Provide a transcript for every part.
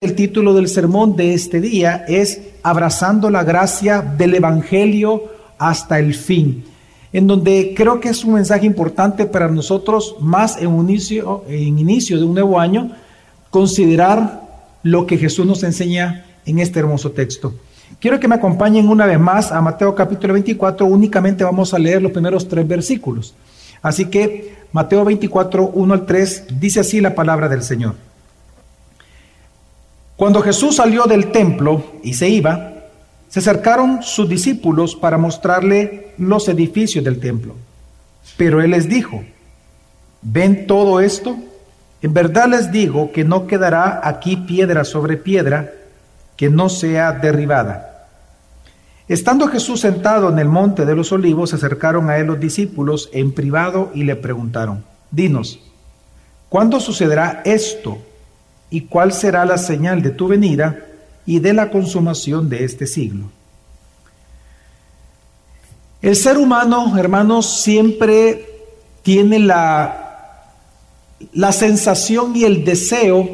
El título del sermón de este día es Abrazando la gracia del Evangelio hasta el fin, en donde creo que es un mensaje importante para nosotros, más en, un inicio, en inicio de un nuevo año, considerar lo que Jesús nos enseña en este hermoso texto. Quiero que me acompañen una vez más a Mateo capítulo 24, únicamente vamos a leer los primeros tres versículos. Así que Mateo 24, 1 al 3, dice así la palabra del Señor. Cuando Jesús salió del templo y se iba, se acercaron sus discípulos para mostrarle los edificios del templo. Pero él les dijo, ¿ven todo esto? En verdad les digo que no quedará aquí piedra sobre piedra que no sea derribada. Estando Jesús sentado en el monte de los olivos, se acercaron a él los discípulos en privado y le preguntaron, Dinos, ¿cuándo sucederá esto? Y cuál será la señal de tu venida y de la consumación de este siglo. El ser humano, hermanos, siempre tiene la, la sensación y el deseo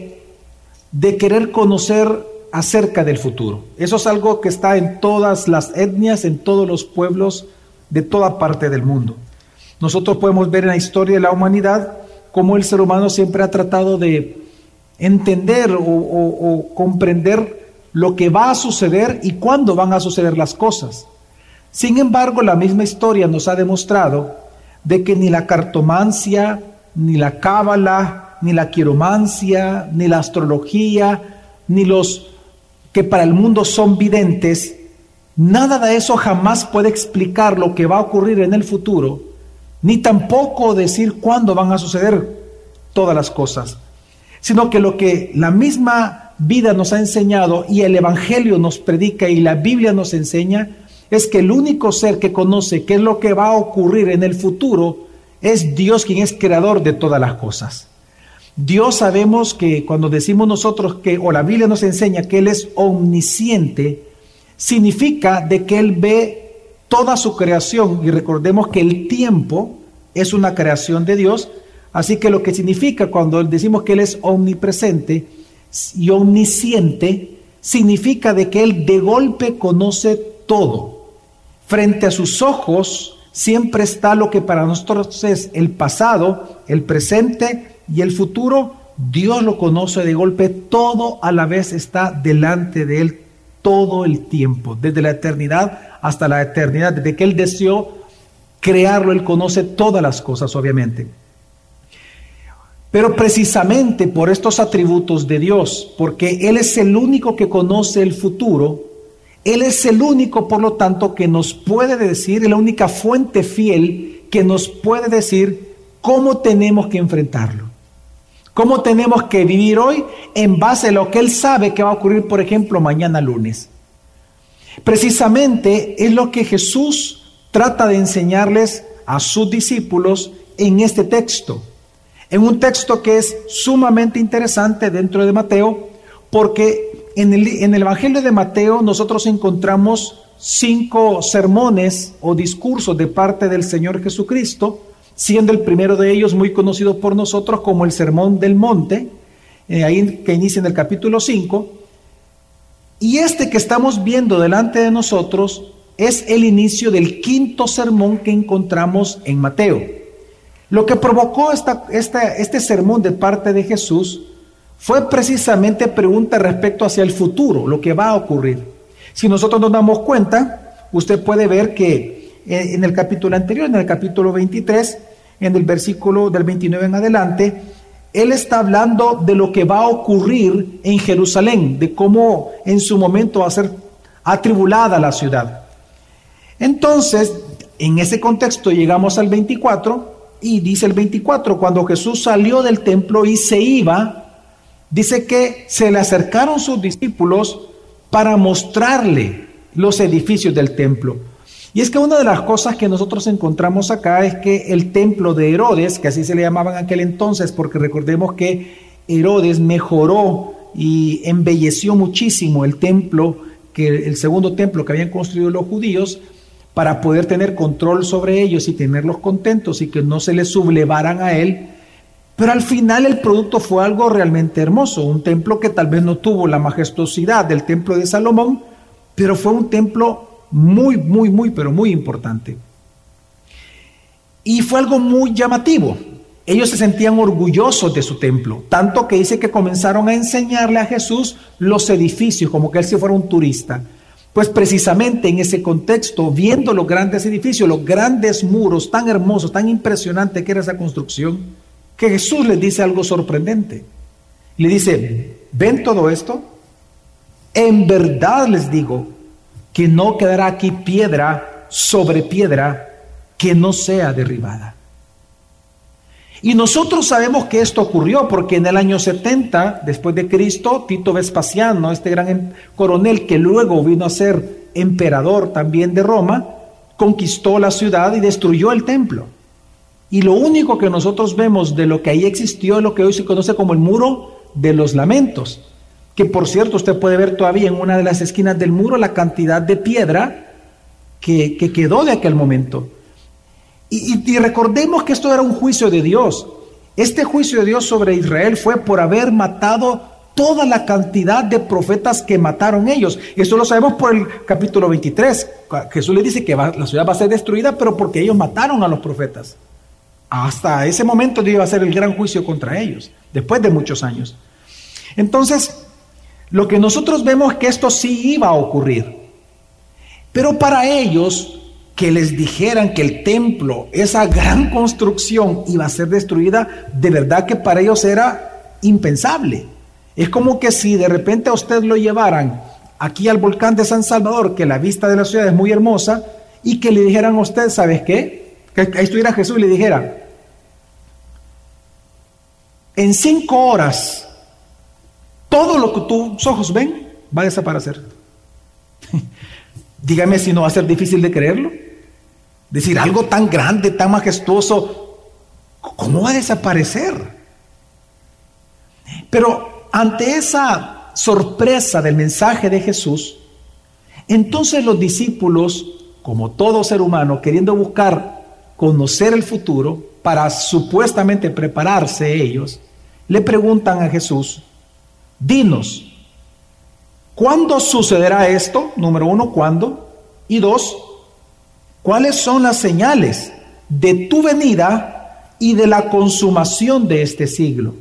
de querer conocer acerca del futuro. Eso es algo que está en todas las etnias, en todos los pueblos de toda parte del mundo. Nosotros podemos ver en la historia de la humanidad cómo el ser humano siempre ha tratado de entender o, comprender lo que va a suceder y cuándo van a suceder las cosas. Sin embargo, la misma historia nos ha demostrado de que ni la cartomancia, ni la cábala, ni la quiromancia, ni la astrología, ni los que para el mundo son videntes, nada de eso jamás puede explicar lo que va a ocurrir en el futuro, ni tampoco decir cuándo van a suceder todas las cosas sino que lo que la misma vida nos ha enseñado y el Evangelio nos predica y la Biblia nos enseña es que el único ser que conoce qué es lo que va a ocurrir en el futuro es Dios quien es creador de todas las cosas. Dios sabemos que cuando decimos nosotros que, o la Biblia nos enseña que Él es omnisciente, significa de que Él ve toda su creación y recordemos que el tiempo es una creación de Dios, Así que lo que significa cuando decimos que Él es omnipresente y omnisciente, significa de que Él de golpe conoce todo. Frente a sus ojos siempre está lo que para nosotros es el pasado, el presente y el futuro. Dios lo conoce de golpe, todo a la vez está delante de Él todo el tiempo, desde la eternidad hasta la eternidad, desde que Él deseó crearlo, Él conoce todas las cosas, obviamente. Pero precisamente por estos atributos de Dios, porque Él es el único que conoce el futuro, Él es el único, por lo tanto, que nos puede decir, la única fuente fiel que nos puede decir cómo tenemos que enfrentarlo. Cómo tenemos que vivir hoy en base a lo que Él sabe que va a ocurrir, por ejemplo, mañana lunes. Precisamente es lo que Jesús trata de enseñarles a sus discípulos en este texto en un texto que es sumamente interesante dentro de Mateo, porque en el, Evangelio de Mateo nosotros encontramos cinco sermones o discursos de parte del Señor Jesucristo, siendo el primero de ellos muy conocido por nosotros como el Sermón del Monte, eh, ahí que inicia en el capítulo 5, y este que estamos viendo delante de nosotros es el inicio del quinto sermón que encontramos en Mateo. Lo que provocó esta, este sermón de parte de Jesús fue precisamente pregunta respecto hacia el futuro, lo que va a ocurrir. Si nosotros nos damos cuenta, usted puede ver que en el capítulo anterior, en el capítulo 23, en el versículo del 29 en adelante, él está hablando de lo que va a ocurrir en Jerusalén, de cómo en su momento va a ser atribulada la ciudad. Entonces, en ese contexto llegamos al 24 y dice el 24, cuando Jesús salió del templo y se iba, dice que se le acercaron sus discípulos para mostrarle los edificios del templo. Y es que una de las cosas que nosotros encontramos acá es que el templo de Herodes, que así se le llamaba en aquel entonces, porque recordemos que Herodes mejoró y embelleció muchísimo el templo, que el segundo templo que habían construido los judíos, para poder tener control sobre ellos y tenerlos contentos y que no se les sublevaran a él, Pero al final el producto fue algo realmente hermoso, un templo que tal vez no tuvo la majestuosidad del templo de Salomón, pero fue un templo muy, muy, muy, pero muy importante. Y fue algo muy llamativo. Ellos se sentían orgullosos de su templo, tanto que dice que comenzaron a enseñarle a Jesús los edificios, como que él si fuera un turista. Pues precisamente en ese contexto, viendo los grandes edificios, los grandes muros, tan hermosos, tan impresionante que era esa construcción, que Jesús les dice algo sorprendente. Le dice, ¿ven todo esto? En verdad les digo que no quedará aquí piedra sobre piedra que no sea derribada. Y nosotros sabemos que esto ocurrió porque en el año 70 después de Cristo, Tito Vespasiano, este gran em, coronel que luego vino a ser emperador también de Roma, conquistó la ciudad y destruyó el templo. Y lo único que nosotros vemos de lo que ahí existió es lo que hoy se conoce como el muro de los lamentos, que por cierto usted puede ver todavía en una de las esquinas del muro la cantidad de piedra que, que quedó de aquel momento. Y, recordemos que esto era un juicio de Dios. Este juicio de Dios sobre Israel fue por haber matado toda la cantidad de profetas que mataron ellos. Eso lo sabemos por el capítulo 23. Jesús le dice que la ciudad va a ser destruida, pero porque ellos mataron a los profetas. Hasta ese momento iba a ser el gran juicio contra ellos, después de muchos años. Entonces, lo que nosotros vemos es que esto sí iba a ocurrir. Pero para ellos que les dijeran que el templo, esa gran construcción, iba a ser destruida, de verdad que para ellos era impensable. Es como que si de repente a usted lo llevaran aquí al volcán de San Salvador, que la vista de la ciudad es muy hermosa, y que le dijeran a usted, ¿sabes qué? Que ahí estuviera Jesús y le dijera, en cinco horas, todo lo que tus ojos ven va a desaparecer. Dígame si no va a ser difícil de creerlo. Decir, algo tan grande, tan majestuoso, ¿cómo va a desaparecer? Pero ante esa sorpresa del mensaje de Jesús, entonces los discípulos, como todo ser humano, queriendo buscar conocer el futuro para supuestamente prepararse ellos, le preguntan a Jesús, dinos, ¿cuándo sucederá esto? Número uno, ¿cuándo? Y dos, ¿Cuáles son las señales de tu venida y de la consumación de este siglo?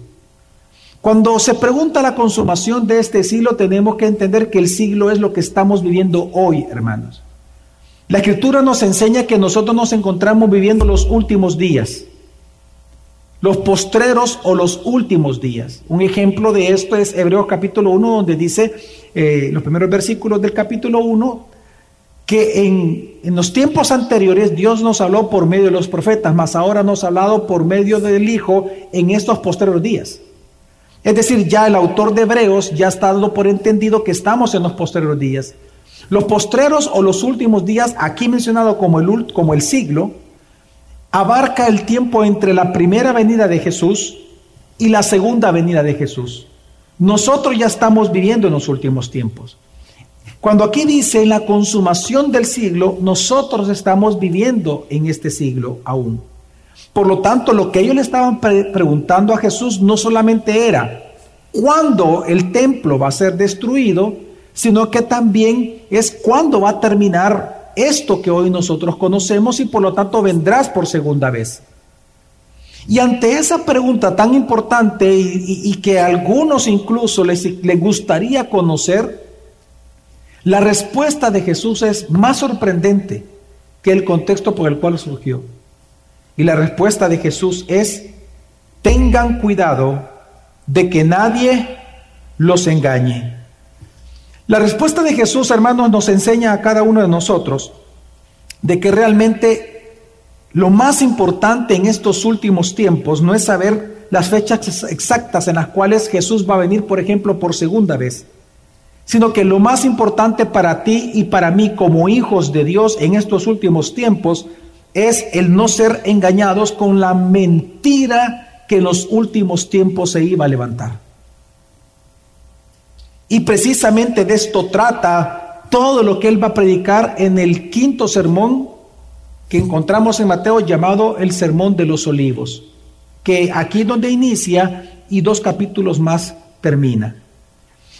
Cuando se pregunta la consumación de este siglo, tenemos que entender que el siglo es lo que estamos viviendo hoy, hermanos. La escritura nos enseña que nosotros nos encontramos viviendo los últimos días, los postreros o los últimos días. Un ejemplo de esto es Hebreos capítulo 1, donde dice, eh, los primeros versículos del capítulo 1, que en, los tiempos anteriores Dios nos habló por medio de los profetas, mas ahora nos ha hablado por medio del Hijo en estos posteriores días. Es decir, ya el autor de Hebreos ya está dando por entendido que estamos en los posteriores días. Los postreros o los últimos días, aquí mencionado como el, como el siglo, abarca el tiempo entre la primera venida de Jesús y la segunda venida de Jesús. Nosotros ya estamos viviendo en los últimos tiempos. Cuando aquí dice la consumación del siglo, nosotros estamos viviendo en este siglo aún. Por lo tanto, lo que ellos le estaban preguntando a Jesús no solamente era cuándo el templo va a ser destruido, sino que también es cuándo va a terminar esto que hoy nosotros conocemos y por lo tanto vendrás por segunda vez. Y ante esa pregunta tan importante y, que a algunos incluso les, les gustaría conocer, la respuesta de Jesús es más sorprendente que el contexto por el cual surgió. Y la respuesta de Jesús es, tengan cuidado de que nadie los engañe. La respuesta de Jesús, hermanos, nos enseña a cada uno de nosotros de que realmente lo más importante en estos últimos tiempos no es saber las fechas exactas en las cuales Jesús va a venir, por ejemplo, por segunda vez sino que lo más importante para ti y para mí como hijos de Dios en estos últimos tiempos es el no ser engañados con la mentira que en los últimos tiempos se iba a levantar. Y precisamente de esto trata todo lo que él va a predicar en el quinto sermón que encontramos en Mateo llamado el Sermón de los Olivos. que aquí donde inicia y dos capítulos más termina.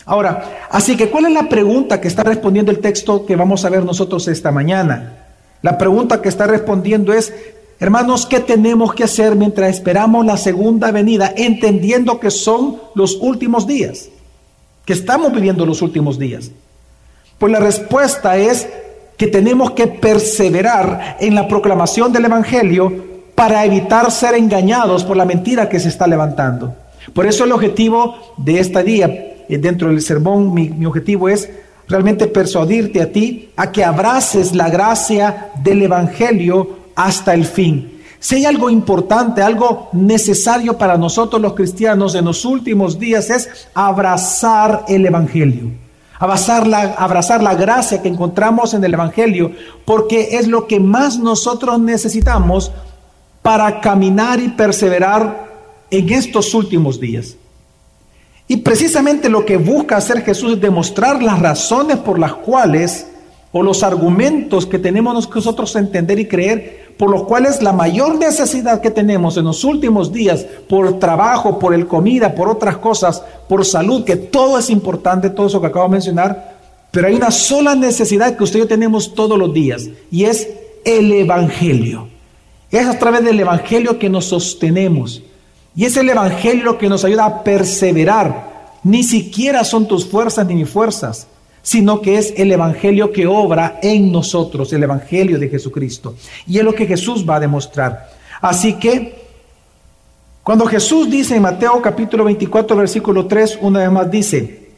Ahora, así que ¿cuál es la pregunta que está respondiendo el texto que vamos a ver nosotros esta mañana? La pregunta que está respondiendo es, hermanos, ¿qué tenemos que hacer mientras esperamos la segunda venida, entendiendo que son los últimos días? Que estamos viviendo los últimos días. Pues la respuesta es que tenemos que perseverar en la proclamación del Evangelio para evitar ser engañados por la mentira que se está levantando. Por eso el objetivo de este día, dentro del sermón, mi, mi objetivo es realmente persuadirte a ti a que abraces la gracia del Evangelio hasta el fin. Si hay algo importante, algo necesario para nosotros los cristianos en los últimos días es abrazar el Evangelio. Abrazar la, abrazar la gracia que encontramos en el Evangelio, porque es lo que más nosotros necesitamos para caminar y perseverar en estos últimos días. Y precisamente lo que busca hacer Jesús es demostrar las razones por las cuales, o los argumentos que tenemos nosotros entender y creer, por los cuales la mayor necesidad que tenemos en los últimos días, por trabajo, por el comida, por otras cosas, por salud, que todo es importante, todo eso que acabo de mencionar, pero hay una sola necesidad que usted y yo tenemos todos los días, y es el Evangelio. Es a través del Evangelio que nos sostenemos. Y es el Evangelio que nos ayuda a perseverar. Ni siquiera son tus fuerzas ni mis fuerzas, sino que es el Evangelio que obra en nosotros, el Evangelio de Jesucristo. Y es lo que Jesús va a demostrar. Así que, cuando Jesús dice en Mateo capítulo 24, versículo 3, una vez más dice,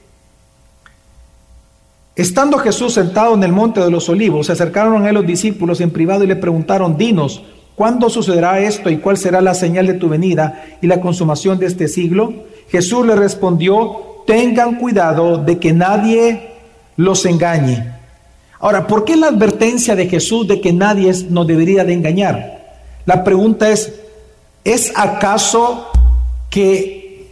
estando Jesús sentado en el monte de los olivos, se acercaron a él los discípulos en privado y le preguntaron, dinos, ¿Cuándo sucederá esto y cuál será la señal de tu venida y la consumación de este siglo? Jesús le respondió, tengan cuidado de que nadie los engañe. Ahora, ¿por qué la advertencia de Jesús de que nadie nos debería de engañar? La pregunta es, ¿es acaso que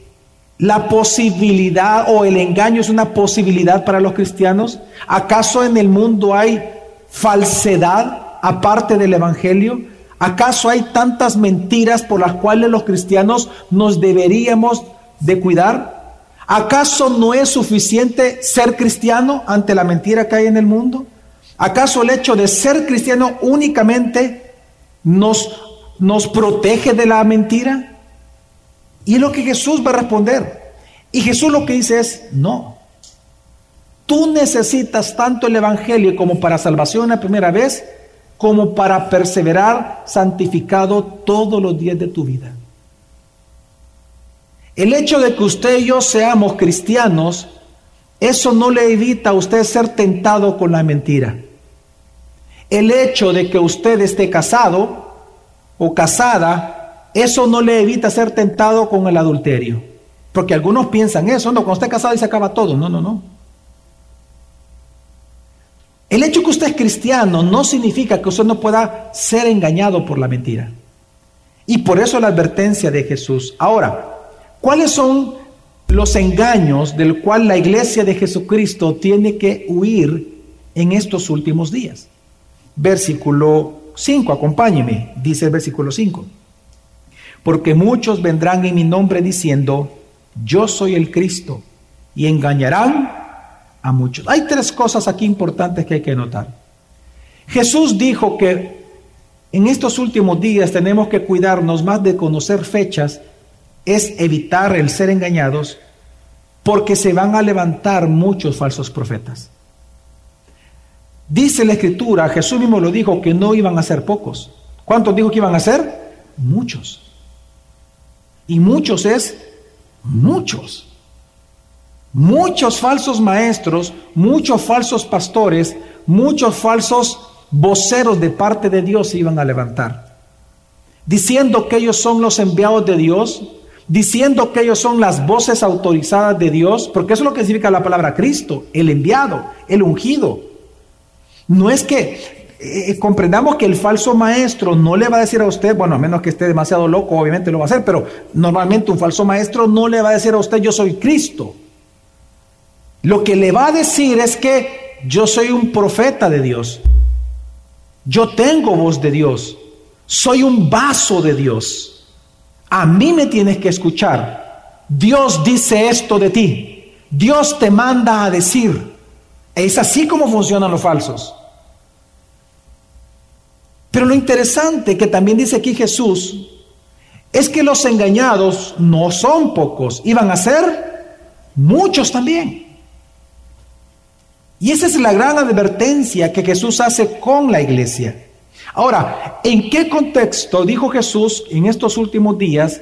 la posibilidad o el engaño es una posibilidad para los cristianos? ¿Acaso en el mundo hay falsedad aparte del Evangelio? ¿Acaso hay tantas mentiras por las cuales los cristianos nos deberíamos de cuidar? ¿Acaso no es suficiente ser cristiano ante la mentira que hay en el mundo? ¿Acaso el hecho de ser cristiano únicamente nos, nos protege de la mentira? Y es lo que Jesús va a responder. Y Jesús lo que dice es, no. Tú necesitas tanto el Evangelio como para salvación la primera vez, como para perseverar santificado todos los días de tu vida. El hecho de que usted y yo seamos cristianos, eso no le evita a usted ser tentado con la mentira. El hecho de que usted esté casado o casada, eso no le evita ser tentado con el adulterio. Porque algunos piensan eso, no, cuando esté casado y se acaba todo. No, no, no. El hecho que usted es cristiano no significa que usted no pueda ser engañado por la mentira. Y por eso la advertencia de Jesús. Ahora, ¿cuáles son los engaños del cual la iglesia de Jesucristo tiene que huir en estos últimos días? Versículo 5, acompáñeme, dice el versículo 5. Porque muchos vendrán en mi nombre diciendo, yo soy el Cristo, y engañarán muchos. Hay tres cosas aquí importantes que hay que notar. Jesús dijo que en estos últimos días tenemos que cuidarnos más de conocer fechas, es evitar el ser engañados, porque se van a levantar muchos falsos profetas. Dice la escritura, Jesús mismo lo dijo, que no iban a ser pocos. ¿Cuántos dijo que iban a ser? Muchos. Y muchos es muchos. Muchos falsos maestros, muchos falsos pastores, muchos falsos voceros de parte de Dios se iban a levantar, diciendo que ellos son los enviados de Dios, diciendo que ellos son las voces autorizadas de Dios, porque eso es lo que significa la palabra Cristo, el enviado, el ungido. No es que eh, eh, comprendamos que el falso maestro no le va a decir a usted, bueno, a menos que esté demasiado loco, obviamente lo va a hacer, pero normalmente un falso maestro no le va a decir a usted, yo soy Cristo. Lo que le va a decir es que yo soy un profeta de Dios. Yo tengo voz de Dios. Soy un vaso de Dios. a mí me tienes que escuchar. Dios dice esto de ti. Dios te manda a decir. Es así como funcionan los falsos. Pero lo interesante que también dice aquí Jesús es que los engañados no son pocos, iban a ser muchos también. Y esa es la gran advertencia que Jesús hace con la iglesia. Ahora, ¿en qué contexto dijo Jesús en estos últimos días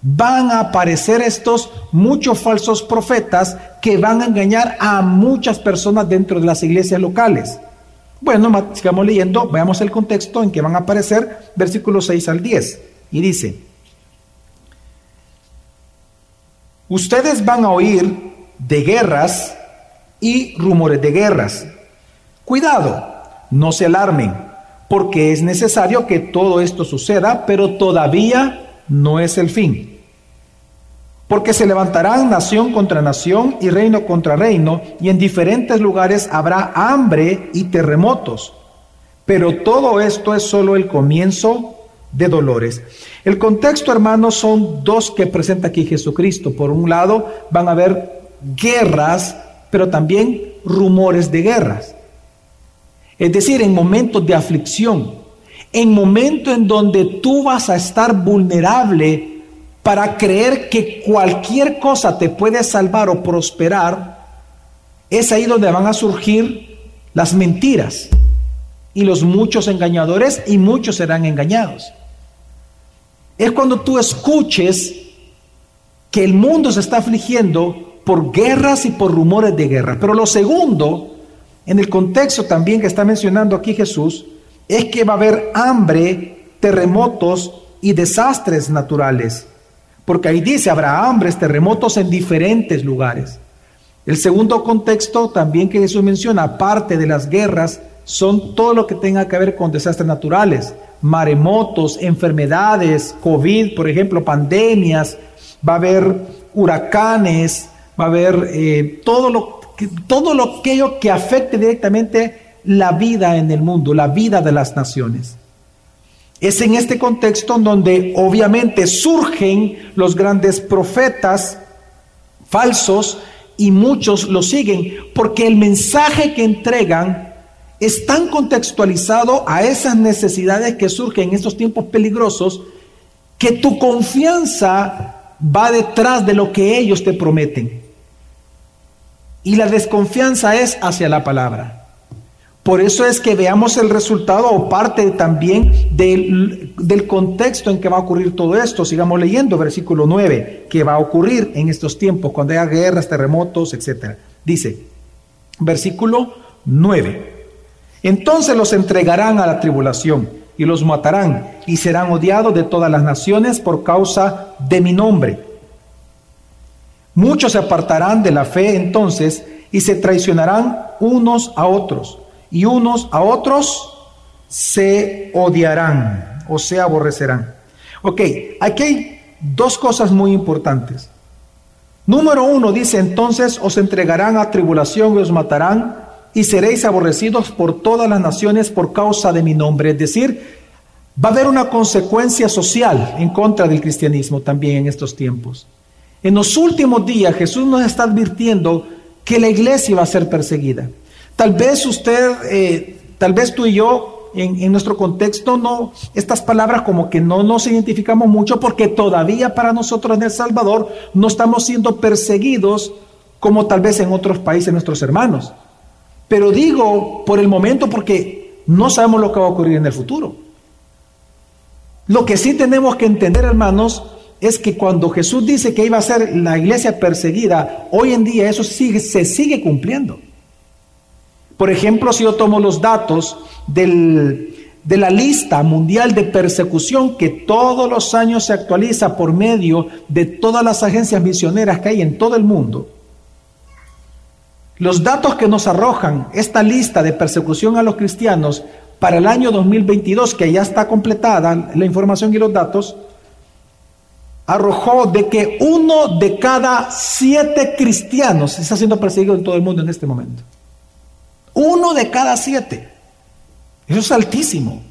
van a aparecer estos muchos falsos profetas que van a engañar a muchas personas dentro de las iglesias locales? Bueno, sigamos leyendo, veamos el contexto en que van a aparecer versículos 6 al 10. Y dice, ustedes van a oír de guerras y rumores de guerras. Cuidado, no se alarmen, porque es necesario que todo esto suceda, pero todavía no es el fin. Porque se levantarán nación contra nación y reino contra reino, y en diferentes lugares habrá hambre y terremotos. Pero todo esto es solo el comienzo de dolores. El contexto, hermanos, son dos que presenta aquí Jesucristo. Por un lado, van a haber guerras, pero también rumores de guerras. Es decir, en momentos de aflicción, en momentos en donde tú vas a estar vulnerable para creer que cualquier cosa te puede salvar o prosperar, es ahí donde van a surgir las mentiras y los muchos engañadores y muchos serán engañados. Es cuando tú escuches que el mundo se está afligiendo por guerras y por rumores de guerra. Pero lo segundo, en el contexto también que está mencionando aquí Jesús, es que va a haber hambre, terremotos y desastres naturales porque ahí dice, habrá hambres, terremotos en diferentes lugares. El segundo contexto también que Jesús menciona, aparte de las guerras, son todo lo que tenga que ver con desastres naturales, maremotos, enfermedades, COVID, por ejemplo, pandemias, va a haber huracanes, va a haber eh, todo, lo, todo lo aquello que afecte directamente la vida en el mundo, la vida de las naciones. Es en este contexto donde obviamente surgen los grandes profetas falsos y muchos lo siguen, porque el mensaje que entregan es tan contextualizado a esas necesidades que surgen en estos tiempos peligrosos, que tu confianza va detrás de lo que ellos te prometen. Y la desconfianza es hacia la palabra. Por eso es que veamos el resultado o parte también del, contexto en que va a ocurrir todo esto. Sigamos leyendo versículo 9, que va a ocurrir en estos tiempos, cuando haya guerras, terremotos, etc. Dice, versículo 9, entonces los entregarán a la tribulación y los matarán y serán odiados de todas las naciones por causa de mi nombre. Muchos se apartarán de la fe entonces y se traicionarán unos a otros y unos a otros se odiarán o se aborrecerán. Ok, aquí hay dos cosas muy importantes. Número uno dice, entonces os entregarán a tribulación y os matarán y seréis aborrecidos por todas las naciones por causa de mi nombre. Es decir, va a haber una consecuencia social en contra del cristianismo también en estos tiempos. En los últimos días Jesús nos está advirtiendo que la iglesia va a ser perseguida. Tal vez usted, eh, tal vez tú y yo, en, nuestro contexto, no, estas palabras como que no nos identificamos mucho porque todavía para nosotros en El Salvador no estamos siendo perseguidos como tal vez en otros países nuestros hermanos. Pero digo por el momento porque no sabemos lo que va a ocurrir en el futuro. Lo que sí tenemos que entender, hermanos, es que cuando Jesús dice que iba a ser la iglesia perseguida, hoy en día eso sigue, se sigue cumpliendo. Por ejemplo, si yo tomo los datos de la lista mundial de persecución que todos los años se actualiza por medio de todas las agencias misioneras que hay en todo el mundo, los datos que nos arrojan esta lista de persecución a los cristianos para el año 2022, que ya está completada la información y los datos, arrojó de que uno de cada siete cristianos está siendo perseguido en todo el mundo en este momento. Uno de cada siete. Eso es altísimo.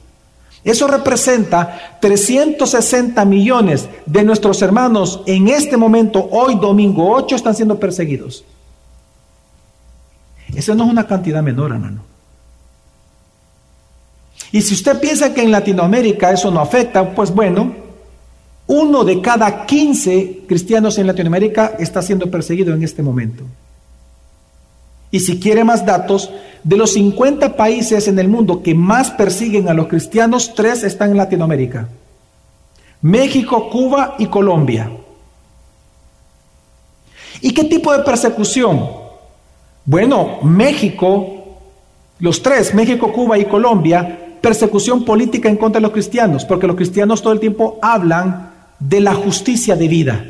Eso representa 360 millones de nuestros hermanos en este momento, hoy domingo 8, están siendo perseguidos. Esa no es una cantidad menor, hermano. Y si usted piensa que en Latinoamérica eso no afecta, pues bueno, uno de cada 15 cristianos en Latinoamérica está siendo perseguido en este momento. Y si quiere más datos, de los 50 países en el mundo que más persiguen a los cristianos, tres están en Latinoamérica. México, Cuba y Colombia. ¿Y qué tipo de persecución? Bueno, México, los tres, México, Cuba y Colombia, persecución política en contra de los cristianos, porque los cristianos todo el tiempo hablan de la justicia de vida.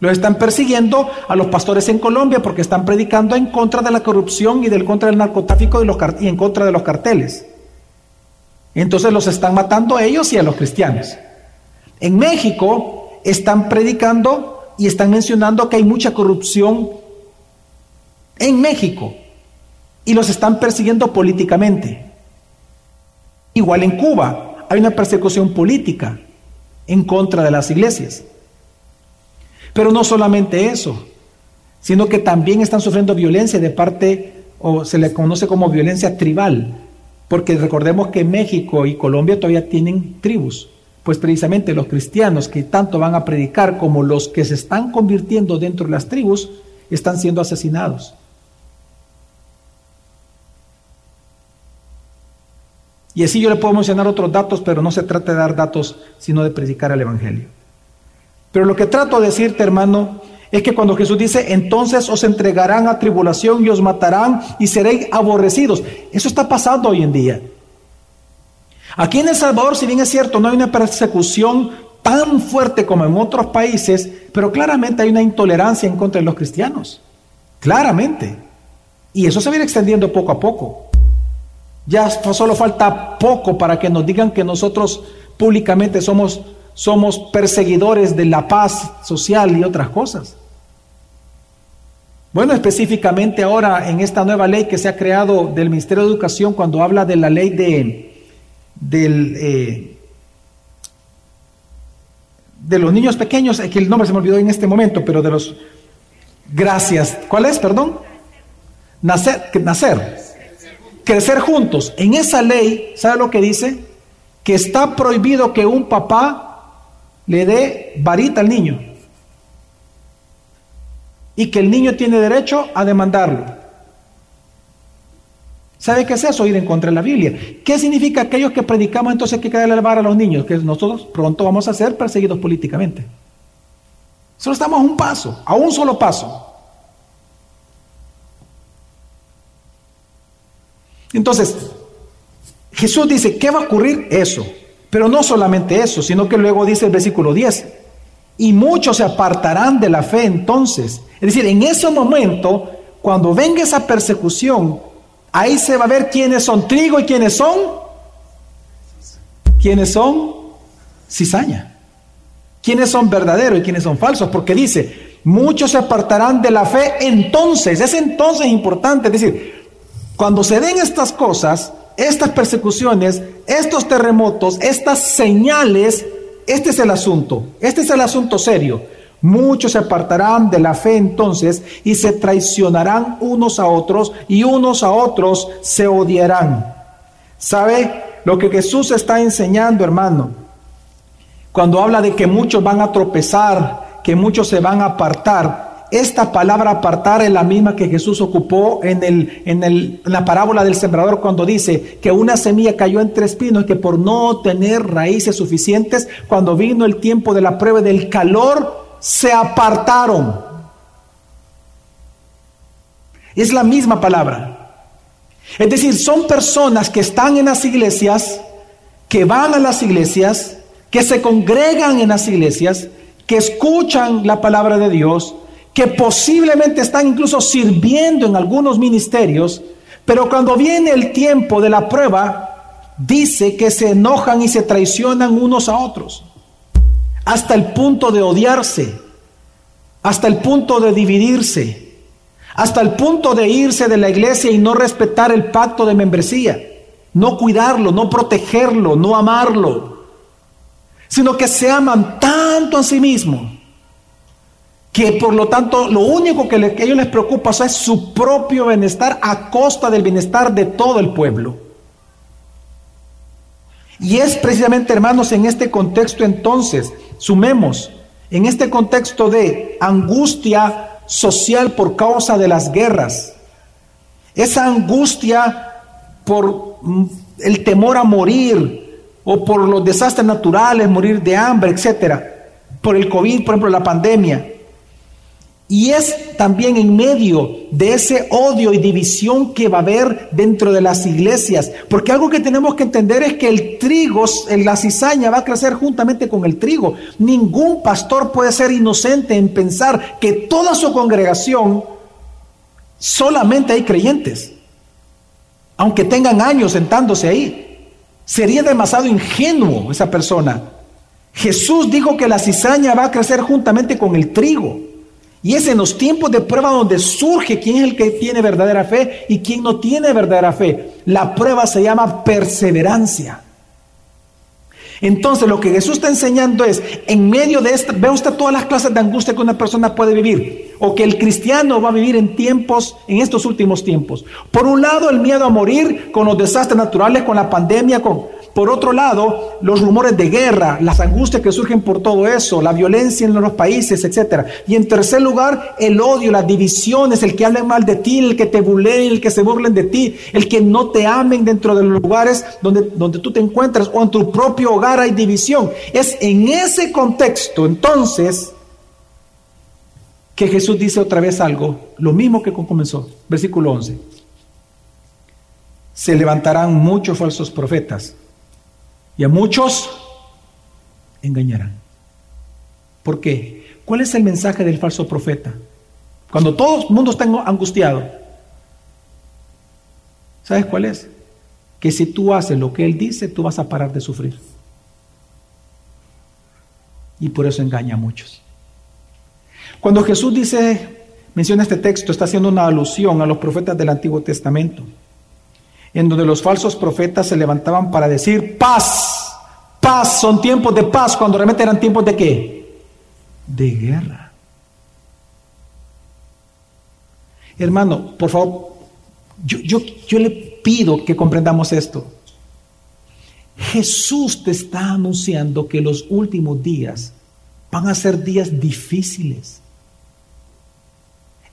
Los están persiguiendo a los pastores en Colombia porque están predicando en contra de la corrupción y del contra del narcotráfico y en contra de los carteles. Entonces los están matando a ellos y a los cristianos. En México están predicando y están mencionando que hay mucha corrupción en México y los están persiguiendo políticamente. Igual en Cuba hay una persecución política en contra de las iglesias. Pero no solamente eso, sino que también están sufriendo violencia de parte, o se le conoce como violencia tribal, porque recordemos que México y Colombia todavía tienen tribus, pues precisamente los cristianos que tanto van a predicar como los que se están convirtiendo dentro de las tribus están siendo asesinados. Y así yo le puedo mencionar otros datos, pero no se trata de dar datos, sino de predicar el Evangelio. Pero lo que trato de decirte, hermano, es que cuando Jesús dice, entonces os entregarán a tribulación y os matarán y seréis aborrecidos. Eso está pasando hoy en día. Aquí en El Salvador, si bien es cierto, no hay una persecución tan fuerte como en otros países, pero claramente hay una intolerancia en contra de los cristianos. Claramente. Y eso se viene extendiendo poco a poco. Ya solo falta poco para que nos digan que nosotros públicamente somos, somos perseguidores de la paz social y otras cosas. Bueno, específicamente ahora en esta nueva ley que se ha creado del Ministerio de Educación, cuando habla de la ley de, del, eh, de los niños pequeños, que el nombre se me olvidó en este momento, pero de los... Gracias. ¿Cuál es? Perdón. Nacer. nacer crecer juntos. En esa ley, ¿sabe lo que dice? Que está prohibido que un papá le dé varita al niño. Y que el niño tiene derecho a demandarlo. ¿Sabe qué es eso? Ir en contra de la Biblia. ¿Qué significa aquellos que predicamos entonces que hay que darle a los niños? Que nosotros pronto vamos a ser perseguidos políticamente. Solo estamos a un paso, a un solo paso. Entonces, Jesús dice, ¿qué va a ocurrir? Eso. Pero no solamente eso, sino que luego dice el versículo 10, y muchos se apartarán de la fe entonces. Es decir, en ese momento, cuando venga esa persecución, ahí se va a ver quiénes son trigo y quiénes son, quiénes son cizaña, quiénes son verdaderos y quiénes son falsos, porque dice, muchos se apartarán de la fe entonces, es entonces importante, es decir, cuando se den estas cosas, estas persecuciones, estos terremotos, estas señales, este es el asunto, este es el asunto serio. Muchos se apartarán de la fe entonces y se traicionarán unos a otros y unos a otros se odiarán. ¿Sabe lo que Jesús está enseñando, hermano? Cuando habla de que muchos van a tropezar, que muchos se van a apartar, esta palabra apartar es la misma que Jesús ocupó en, el, en, el, la parábola del sembrador cuando dice que una semilla cayó entre espinos y que por no tener raíces suficientes, cuando vino el tiempo de la prueba del calor, se apartaron. Es la misma palabra. Es decir, son personas que están en las iglesias, que van a las iglesias, que se congregan en las iglesias, que escuchan la palabra de Dios, que posiblemente están incluso sirviendo en algunos ministerios, pero cuando viene el tiempo de la prueba, dice que se enojan y se traicionan unos a otros, hasta el punto de odiarse, hasta el punto de dividirse, hasta el punto de irse de la iglesia y no respetar el pacto de membresía. no cuidarlo, no protegerlo, no amarlo, sino que se aman tanto a sí mismos que por lo tanto lo único que, a ellos les preocupa es su propio bienestar a costa del bienestar de todo el pueblo. Y es precisamente, hermanos, en este contexto entonces, sumemos, en este contexto de angustia social por causa de las guerras, esa angustia por mm, el temor a morir o por los desastres naturales, morir de hambre, etcétera, por el COVID, por ejemplo, la pandemia, y es también en medio de ese odio y división que va a haber dentro de las iglesias. Porque algo que tenemos que entender es que el trigo, la cizaña va a crecer juntamente con el trigo. Ningún pastor puede ser inocente en pensar que toda su congregación solamente hay creyentes. Aunque tengan años sentándose ahí. Sería demasiado ingenuo esa persona. Jesús dijo que la cizaña va a crecer juntamente con el trigo. Y es en los tiempos de prueba donde surge quién es el que tiene verdadera fe y quién no tiene verdadera fe. La prueba se llama perseverancia. Entonces lo que Jesús está enseñando es, en medio de esta, ve usted todas las clases de angustia que una persona puede vivir, o que el cristiano va a vivir en tiempos, en estos últimos tiempos. Por un lado, el miedo a morir con los desastres naturales, con la pandemia, con por otro lado, los rumores de guerra, las angustias que surgen por todo eso, la violencia en los países, etc. Y en tercer lugar, el odio, las divisiones, el que hablen mal de ti, el que te buleen, el que se burlen de ti, el que no te amen dentro de los lugares donde, donde tú te encuentras o en tu propio hogar hay división. Es en ese contexto, entonces, que Jesús dice otra vez algo, lo mismo que comenzó, versículo 11. Se levantarán muchos falsos profetas y a muchos engañarán. ¿Por qué? ¿Cuál es el mensaje del falso profeta? Cuando todo el mundo está angustiado, ¿sabes cuál es? Que si tú haces lo que él dice, tú vas a parar de sufrir. Y por eso engaña a muchos. Cuando Jesús dice, menciona este texto, está haciendo una alusión a los profetas del Antiguo Testamento en donde los falsos profetas se levantaban para decir paz, paz, son tiempos de paz, cuando realmente eran tiempos de qué? De guerra. Hermano, por favor, yo, yo, yo le pido que comprendamos esto. Jesús te está anunciando que los últimos días van a ser días difíciles.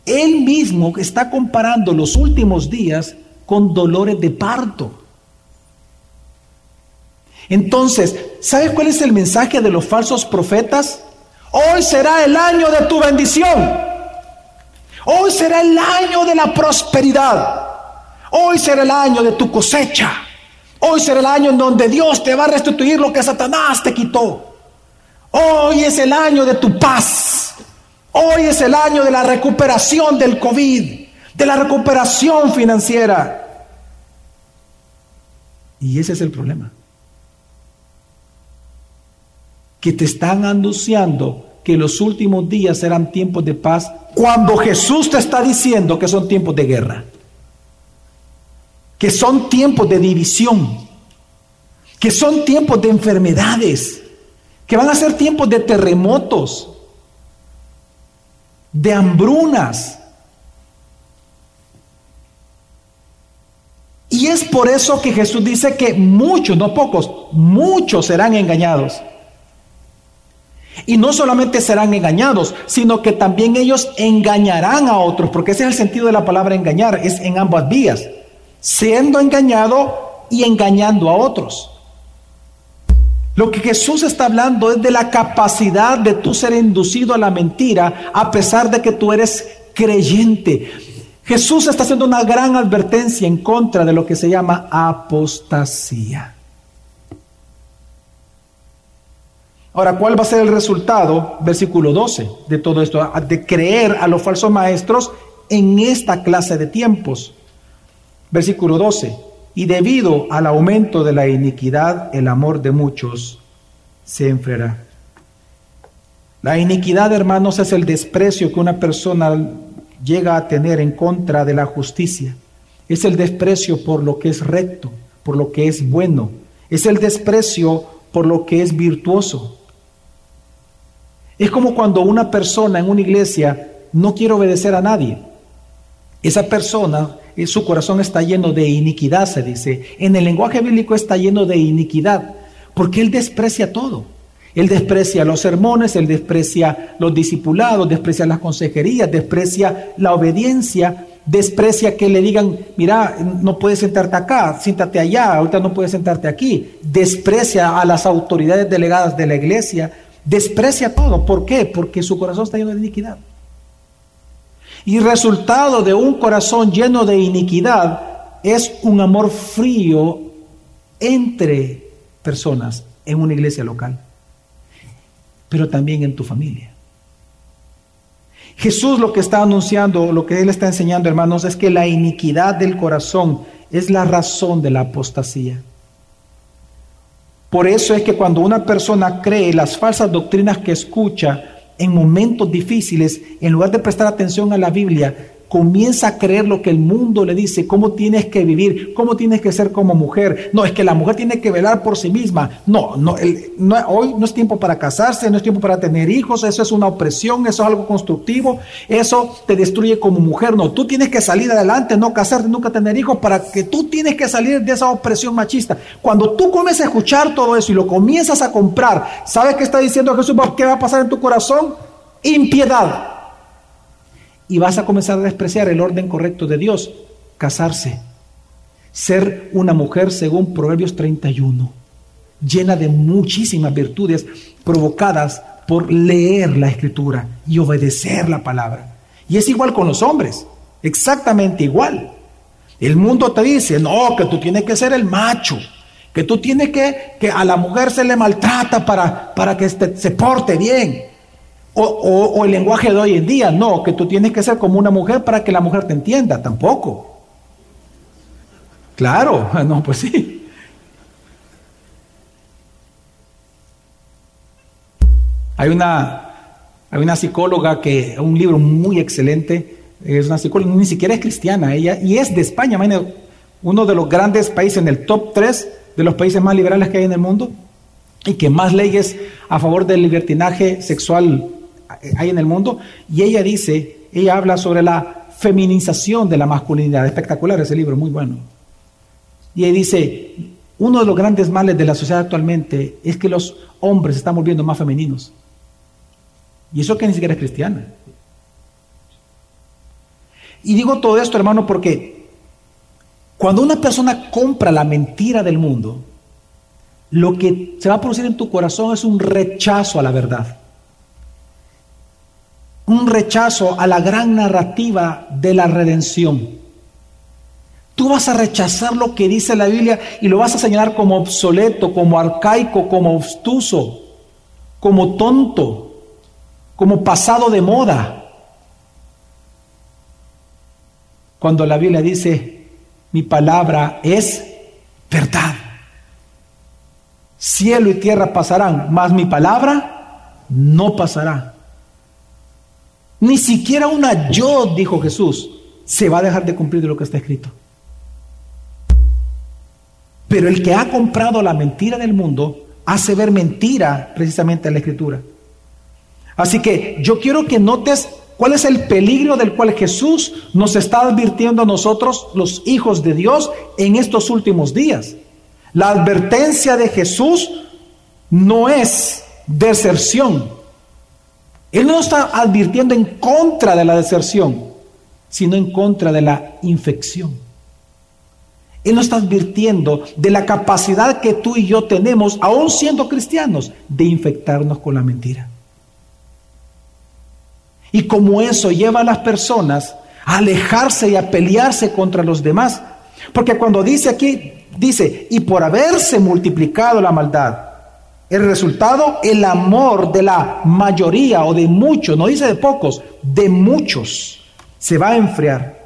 Él mismo está comparando los últimos días con dolores de parto. Entonces, ¿sabes cuál es el mensaje de los falsos profetas? Hoy será el año de tu bendición. Hoy será el año de la prosperidad. Hoy será el año de tu cosecha. Hoy será el año en donde Dios te va a restituir lo que Satanás te quitó. Hoy es el año de tu paz. Hoy es el año de la recuperación del COVID de la recuperación financiera. Y ese es el problema. Que te están anunciando que los últimos días serán tiempos de paz cuando Jesús te está diciendo que son tiempos de guerra. Que son tiempos de división. Que son tiempos de enfermedades. Que van a ser tiempos de terremotos. De hambrunas Y es por eso que Jesús dice que muchos, no pocos, muchos serán engañados. Y no solamente serán engañados, sino que también ellos engañarán a otros, porque ese es el sentido de la palabra engañar, es en ambas vías, siendo engañado y engañando a otros. Lo que Jesús está hablando es de la capacidad de tú ser inducido a la mentira a pesar de que tú eres creyente. Jesús está haciendo una gran advertencia en contra de lo que se llama apostasía. Ahora, ¿cuál va a ser el resultado, versículo 12, de todo esto? De creer a los falsos maestros en esta clase de tiempos. Versículo 12. Y debido al aumento de la iniquidad, el amor de muchos se enfriará. La iniquidad, hermanos, es el desprecio que una persona llega a tener en contra de la justicia. Es el desprecio por lo que es recto, por lo que es bueno. Es el desprecio por lo que es virtuoso. Es como cuando una persona en una iglesia no quiere obedecer a nadie. Esa persona, eh, su corazón está lleno de iniquidad, se dice. En el lenguaje bíblico está lleno de iniquidad, porque él desprecia todo. Él desprecia los sermones, él desprecia los discipulados, desprecia las consejerías, desprecia la obediencia, desprecia que le digan, mira, no puedes sentarte acá, siéntate allá, ahorita no puedes sentarte aquí. Desprecia a las autoridades delegadas de la iglesia, desprecia todo. ¿Por qué? Porque su corazón está lleno de iniquidad. Y resultado de un corazón lleno de iniquidad es un amor frío entre personas en una iglesia local pero también en tu familia. Jesús lo que está anunciando, lo que Él está enseñando, hermanos, es que la iniquidad del corazón es la razón de la apostasía. Por eso es que cuando una persona cree las falsas doctrinas que escucha en momentos difíciles, en lugar de prestar atención a la Biblia, comienza a creer lo que el mundo le dice, cómo tienes que vivir, cómo tienes que ser como mujer. No, es que la mujer tiene que velar por sí misma. No, no, hoy no es tiempo para casarse, no es tiempo para tener hijos, eso es una opresión, eso es algo constructivo, eso te destruye como mujer. No, tú tienes que salir adelante, no casarte, nunca tener hijos, para que tú tienes que salir de esa opresión machista. Cuando tú comienzas a escuchar todo eso y lo comienzas a comprar, ¿sabes qué está diciendo Jesús? ¿Qué va a pasar en tu corazón? Impiedad y vas a comenzar a despreciar el orden correcto de Dios, casarse, ser una mujer según Proverbios 31, llena de muchísimas virtudes provocadas por leer la escritura y obedecer la palabra. Y es igual con los hombres, exactamente igual. El mundo te dice, no, que tú tienes que ser el macho, que tú tienes que, que a la mujer se le maltrata para, para que se porte bien. O, el lenguaje de hoy en día, no, que tú tienes que ser como una mujer para que la mujer te entienda, tampoco. Claro, no, pues sí. Hay una, hay una psicóloga que, un libro muy excelente, es una psicóloga, ni siquiera es cristiana, ella, y es de España, uno de los grandes países, en el top 3 de los países más liberales que hay en el mundo, y que más leyes a favor del libertinaje sexual hay en el mundo. Y ella dice, ella habla sobre la feminización de la masculinidad. Espectacular ese libro, muy bueno. Y ella dice, uno de los grandes males de la sociedad actualmente es que los hombres se están volviendo más femeninos. Y eso que ni siquiera es cristiana. Y digo todo esto, hermano, porque cuando una persona compra la mentira del mundo, lo que se va a producir en tu corazón es un rechazo a la verdad un rechazo a la gran narrativa de la redención. Tú vas a rechazar lo que dice la Biblia y lo vas a señalar como obsoleto, como arcaico, como obstuso, como tonto, como pasado de moda. Cuando la Biblia dice, mi palabra es verdad. Cielo y tierra pasarán, mas mi palabra no pasará. Ni siquiera una yo, dijo Jesús, se va a dejar de cumplir de lo que está escrito. Pero el que ha comprado la mentira del mundo hace ver mentira precisamente en la escritura. Así que yo quiero que notes cuál es el peligro del cual Jesús nos está advirtiendo a nosotros, los hijos de Dios, en estos últimos días. La advertencia de Jesús no es deserción, él no está advirtiendo en contra de la deserción, sino en contra de la infección. Él no está advirtiendo de la capacidad que tú y yo tenemos, aún siendo cristianos, de infectarnos con la mentira. Y como eso lleva a las personas a alejarse y a pelearse contra los demás. Porque cuando dice aquí, dice, y por haberse multiplicado la maldad, el resultado, el amor de la mayoría o de muchos, no dice de pocos, de muchos, se va a enfriar.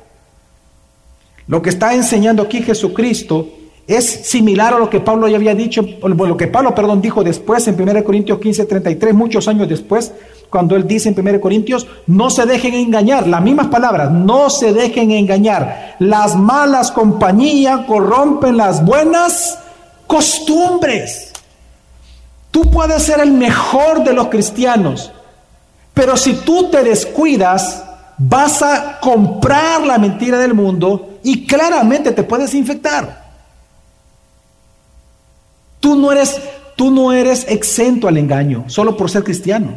Lo que está enseñando aquí Jesucristo es similar a lo que Pablo ya había dicho, lo que Pablo, perdón, dijo después en 1 Corintios 15, 33, muchos años después, cuando él dice en 1 Corintios, no se dejen engañar, las mismas palabras, no se dejen engañar. Las malas compañías corrompen las buenas costumbres. Tú puedes ser el mejor de los cristianos, pero si tú te descuidas, vas a comprar la mentira del mundo y claramente te puedes infectar. Tú no eres, tú no eres exento al engaño solo por ser cristiano.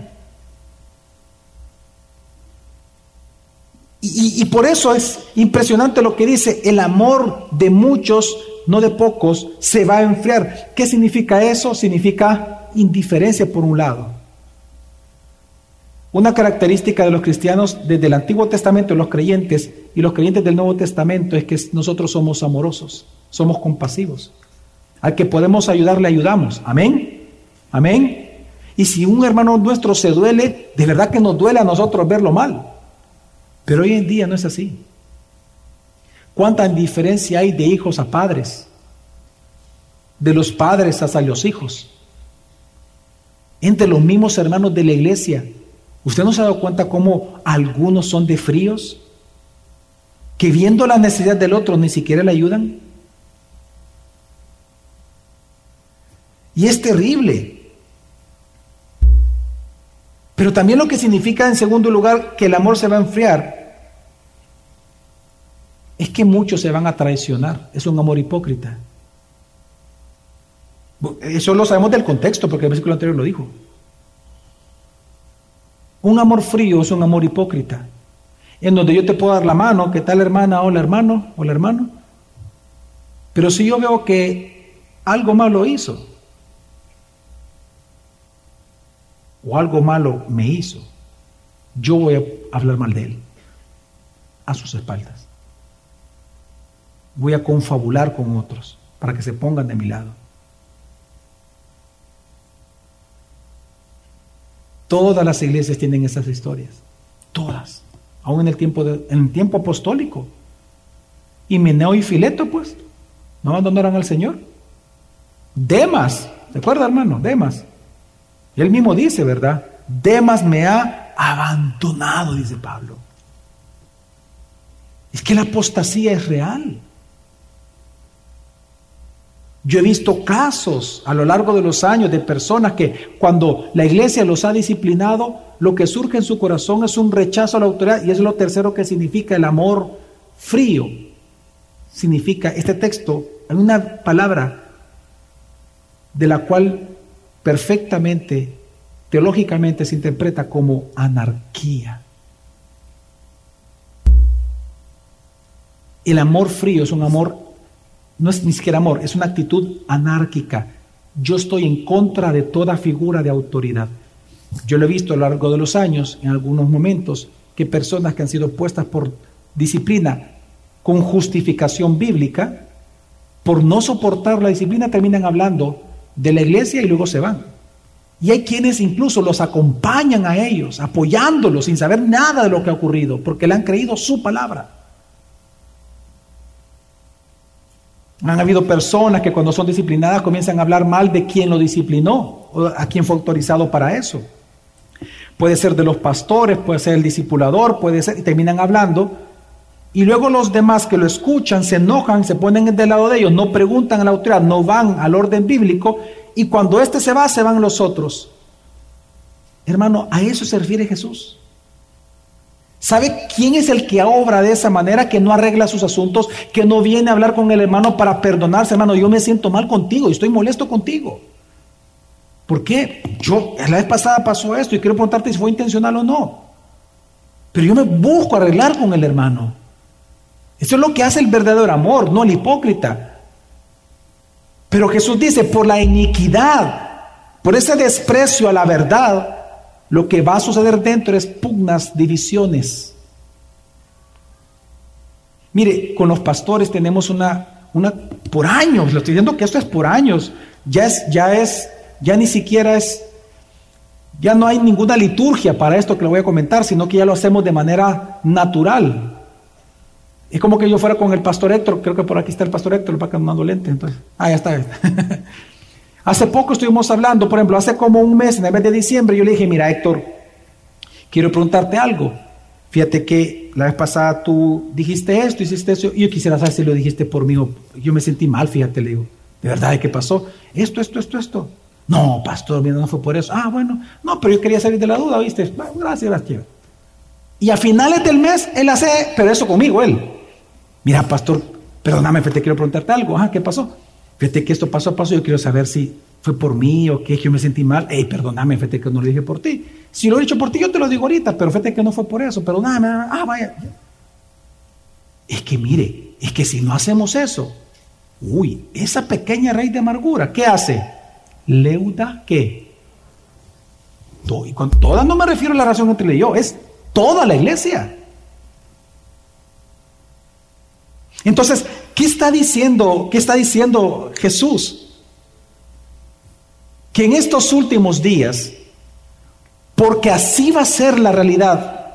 Y, por eso es impresionante lo que dice, el amor de muchos, no de pocos, se va a enfriar. ¿Qué significa eso? Significa indiferencia por un lado. Una característica de los cristianos desde el Antiguo Testamento, los creyentes y los creyentes del Nuevo Testamento es que nosotros somos amorosos, somos compasivos. Al que podemos ayudar, le ayudamos. Amén. Amén. Y si un hermano nuestro se duele, de verdad que nos duele a nosotros verlo mal. Pero hoy en día no es así. ¿Cuánta diferencia hay de hijos a padres? De los padres hasta los hijos. Entre los mismos hermanos de la iglesia. ¿Usted no se ha dado cuenta cómo algunos son de fríos? Que viendo la necesidad del otro ni siquiera le ayudan. Y es terrible. Pero también lo que significa, en segundo lugar, que el amor se va a enfriar, es que muchos se van a traicionar. Es un amor hipócrita. Eso lo sabemos del contexto, porque el versículo anterior lo dijo. Un amor frío es un amor hipócrita, en donde yo te puedo dar la mano, ¿qué tal hermana? Hola hermano, hola hermano. Pero si yo veo que algo malo hizo, o algo malo me hizo, yo voy a hablar mal de él a sus espaldas. Voy a confabular con otros para que se pongan de mi lado. Todas las iglesias tienen esas historias, todas, aún en el tiempo, de, en el tiempo apostólico. Y Meneo y Fileto, pues, no abandonaron al Señor. Demas, ¿se acuerda, hermano? Demas y él mismo dice, ¿verdad? Demas me ha abandonado, dice Pablo. Es que la apostasía es real. Yo he visto casos a lo largo de los años de personas que cuando la iglesia los ha disciplinado, lo que surge en su corazón es un rechazo a la autoridad y es lo tercero que significa el amor frío. Significa este texto, hay una palabra de la cual perfectamente, teológicamente se interpreta como anarquía. El amor frío es un amor, no es ni siquiera amor, es una actitud anárquica. Yo estoy en contra de toda figura de autoridad. Yo lo he visto a lo largo de los años, en algunos momentos, que personas que han sido puestas por disciplina con justificación bíblica, por no soportar la disciplina, terminan hablando de la iglesia y luego se van. Y hay quienes incluso los acompañan a ellos, apoyándolos sin saber nada de lo que ha ocurrido, porque le han creído su palabra. Han habido personas que cuando son disciplinadas comienzan a hablar mal de quien lo disciplinó o a quien fue autorizado para eso. Puede ser de los pastores, puede ser el discipulador, puede ser, y terminan hablando y luego los demás que lo escuchan se enojan, se ponen del lado de ellos, no preguntan a la autoridad, no van al orden bíblico. Y cuando éste se va, se van los otros. Hermano, a eso se refiere Jesús. ¿Sabe quién es el que obra de esa manera, que no arregla sus asuntos, que no viene a hablar con el hermano para perdonarse? Hermano, yo me siento mal contigo y estoy molesto contigo. ¿Por qué? Yo, la vez pasada pasó esto y quiero preguntarte si fue intencional o no. Pero yo me busco arreglar con el hermano. Eso es lo que hace el verdadero amor, no el hipócrita. Pero Jesús dice, por la iniquidad, por ese desprecio a la verdad, lo que va a suceder dentro es pugnas, divisiones. Mire, con los pastores tenemos una, una, por años, lo estoy diciendo que esto es por años, ya es, ya es, ya ni siquiera es, ya no hay ninguna liturgia para esto que le voy a comentar, sino que ya lo hacemos de manera natural. Es como que yo fuera con el pastor Héctor, creo que por aquí está el pastor Héctor, el va caminando lente, entonces, ah, ya está. hace poco estuvimos hablando, por ejemplo, hace como un mes, en el mes de diciembre, yo le dije, mira Héctor, quiero preguntarte algo. Fíjate que la vez pasada tú dijiste esto, hiciste eso, y yo quisiera saber si lo dijiste por mí o yo me sentí mal, fíjate, le digo, ¿de verdad qué pasó? Esto, esto, esto, esto. No, pastor, mira, no fue por eso. Ah, bueno, no, pero yo quería salir de la duda, ¿viste? gracias, gracias. Y a finales del mes, él hace, pero eso conmigo, él. Mira, pastor, perdóname, te quiero preguntarte algo. Ah, ¿qué pasó? Fíjate que esto pasó a paso, yo quiero saber si fue por mí o qué, que yo me sentí mal. Ey, perdóname, fíjate que no lo dije por ti. Si lo he dicho por ti, yo te lo digo ahorita, pero fíjate que no fue por eso, perdóname. Ah, vaya. Es que mire, es que si no hacemos eso, uy, esa pequeña raíz de amargura, ¿qué hace? Leuda, ¿qué? Y con toda no me refiero a la razón entre yo, es toda la iglesia. Entonces, ¿qué está diciendo? ¿Qué está diciendo Jesús? que en estos últimos días, porque así va a ser la realidad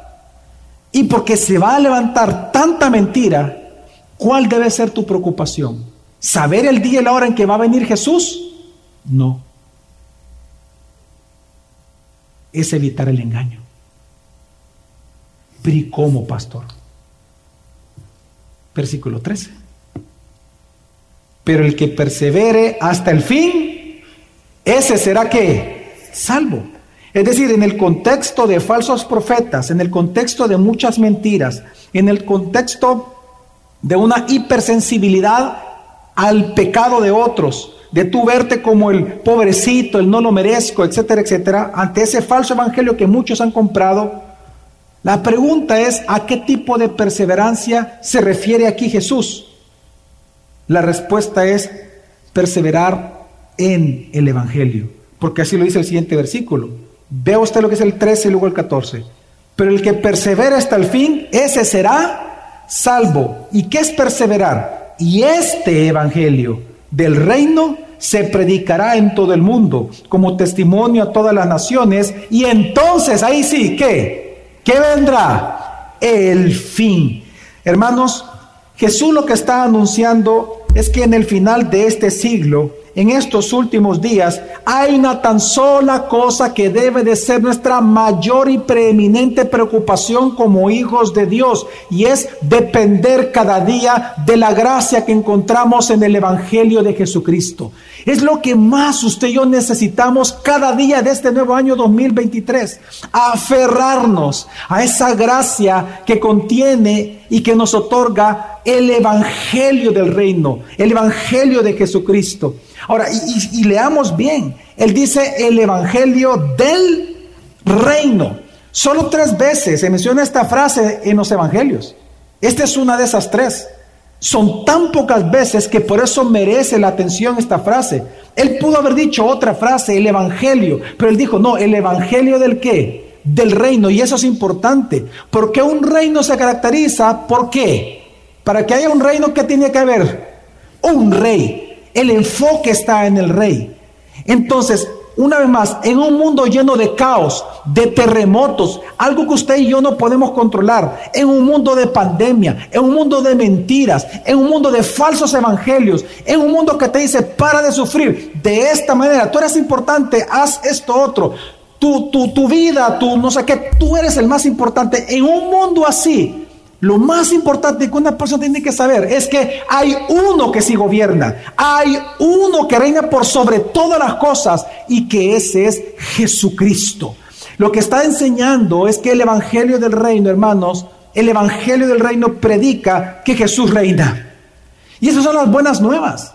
y porque se va a levantar tanta mentira, ¿cuál debe ser tu preocupación? ¿Saber el día y la hora en que va a venir Jesús? No. Es evitar el engaño. Pero ¿y cómo, pastor? Versículo 13. Pero el que persevere hasta el fin, ese será que salvo. Es decir, en el contexto de falsos profetas, en el contexto de muchas mentiras, en el contexto de una hipersensibilidad al pecado de otros, de tú verte como el pobrecito, el no lo merezco, etcétera, etcétera, ante ese falso evangelio que muchos han comprado, la pregunta es, ¿a qué tipo de perseverancia se refiere aquí Jesús? La respuesta es perseverar en el Evangelio, porque así lo dice el siguiente versículo. Vea usted lo que es el 13 y luego el 14. Pero el que persevera hasta el fin, ese será salvo. ¿Y qué es perseverar? Y este Evangelio del reino se predicará en todo el mundo como testimonio a todas las naciones y entonces ahí sí, ¿qué? ¿Qué vendrá? El fin. Hermanos, Jesús lo que está anunciando es que en el final de este siglo en estos últimos días, hay una tan sola cosa que debe de ser nuestra mayor y preeminente preocupación como hijos de Dios, y es depender cada día de la gracia que encontramos en el Evangelio de Jesucristo. Es lo que más usted y yo necesitamos cada día de este nuevo año 2023, aferrarnos a esa gracia que contiene y que nos otorga el Evangelio del reino, el Evangelio de Jesucristo. Ahora, y, leamos bien, él dice el Evangelio del reino. Solo tres veces se menciona esta frase en los Evangelios. Esta es una de esas tres. Son tan pocas veces que por eso merece la atención esta frase. Él pudo haber dicho otra frase, el Evangelio, pero él dijo, no, el Evangelio del qué? Del reino. Y eso es importante, porque un reino se caracteriza, ¿por qué? Para que haya un reino, ¿qué tiene que haber? Un rey. El enfoque está en el rey. Entonces, una vez más, en un mundo lleno de caos, de terremotos, algo que usted y yo no podemos controlar, en un mundo de pandemia, en un mundo de mentiras, en un mundo de falsos evangelios, en un mundo que te dice, para de sufrir de esta manera, tú eres importante, haz esto otro, tu, tu, tu vida, tu no sé qué, tú eres el más importante. En un mundo así, lo más importante que una persona tiene que saber es que hay uno que sí gobierna, hay uno que reina por sobre todas las cosas y que ese es Jesucristo. Lo que está enseñando es que el Evangelio del Reino, hermanos, el Evangelio del Reino predica que Jesús reina. Y esas son las buenas nuevas.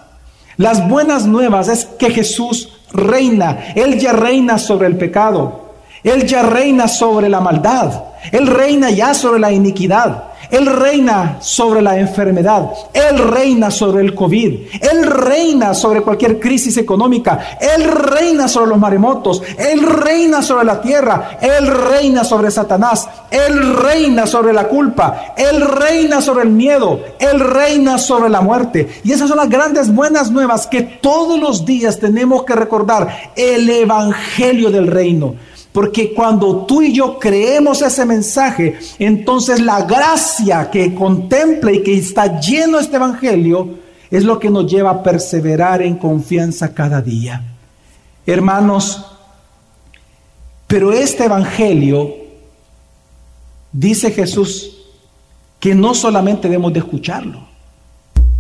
Las buenas nuevas es que Jesús reina. Él ya reina sobre el pecado. Él ya reina sobre la maldad. Él reina ya sobre la iniquidad. Él reina sobre la enfermedad. Él reina sobre el COVID. Él reina sobre cualquier crisis económica. Él reina sobre los maremotos. Él reina sobre la tierra. Él reina sobre Satanás. Él reina sobre la culpa. Él reina sobre el miedo. Él reina sobre la muerte. Y esas son las grandes buenas nuevas que todos los días tenemos que recordar. El Evangelio del reino. Porque cuando tú y yo creemos ese mensaje, entonces la gracia que contempla y que está lleno este evangelio es lo que nos lleva a perseverar en confianza cada día. Hermanos, pero este evangelio dice Jesús que no solamente debemos de escucharlo.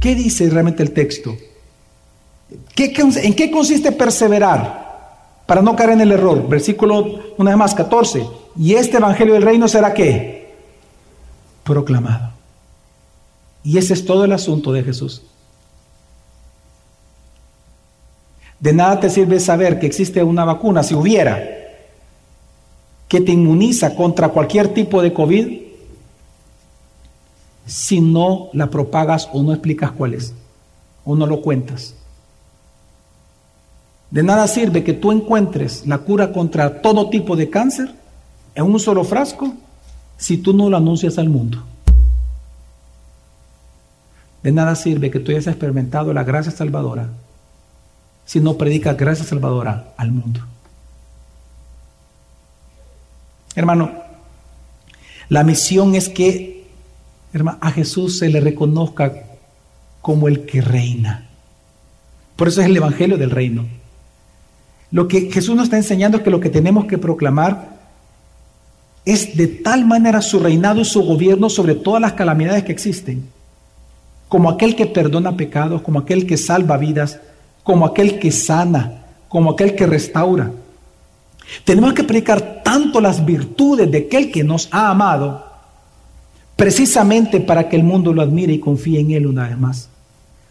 ¿Qué dice realmente el texto? ¿En qué consiste perseverar? Para no caer en el error. Versículo, una vez más, 14. Y este Evangelio del Reino será qué? Proclamado. Y ese es todo el asunto de Jesús. De nada te sirve saber que existe una vacuna, si hubiera, que te inmuniza contra cualquier tipo de COVID, si no la propagas o no explicas cuál es, o no lo cuentas. De nada sirve que tú encuentres la cura contra todo tipo de cáncer en un solo frasco si tú no lo anuncias al mundo. De nada sirve que tú hayas experimentado la gracia salvadora si no predicas gracia salvadora al mundo. Hermano, la misión es que hermano, a Jesús se le reconozca como el que reina. Por eso es el Evangelio del Reino. Lo que Jesús nos está enseñando es que lo que tenemos que proclamar es de tal manera su reinado y su gobierno sobre todas las calamidades que existen, como aquel que perdona pecados, como aquel que salva vidas, como aquel que sana, como aquel que restaura. Tenemos que predicar tanto las virtudes de aquel que nos ha amado, precisamente para que el mundo lo admire y confíe en Él una vez más,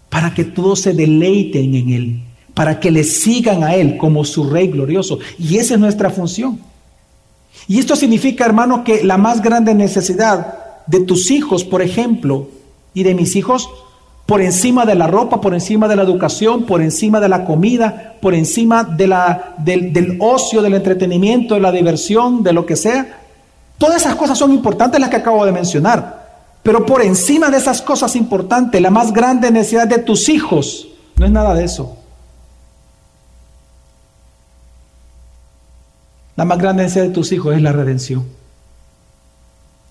para que todos se deleiten en Él, para que le sigan a Él como su Rey glorioso. Y esa es nuestra función. Y esto significa, hermano, que la más grande necesidad de tus hijos, por ejemplo, y de mis hijos, por encima de la ropa, por encima de la educación, por encima de la comida, por encima de la, del, del, ocio, del entretenimiento, de la diversión, de lo que sea. Todas esas cosas son importantes las que acabo de mencionar. Pero por encima de esas cosas importantes, la más grande necesidad de tus hijos no es nada de eso. La más grande necesidad de tus hijos es la redención.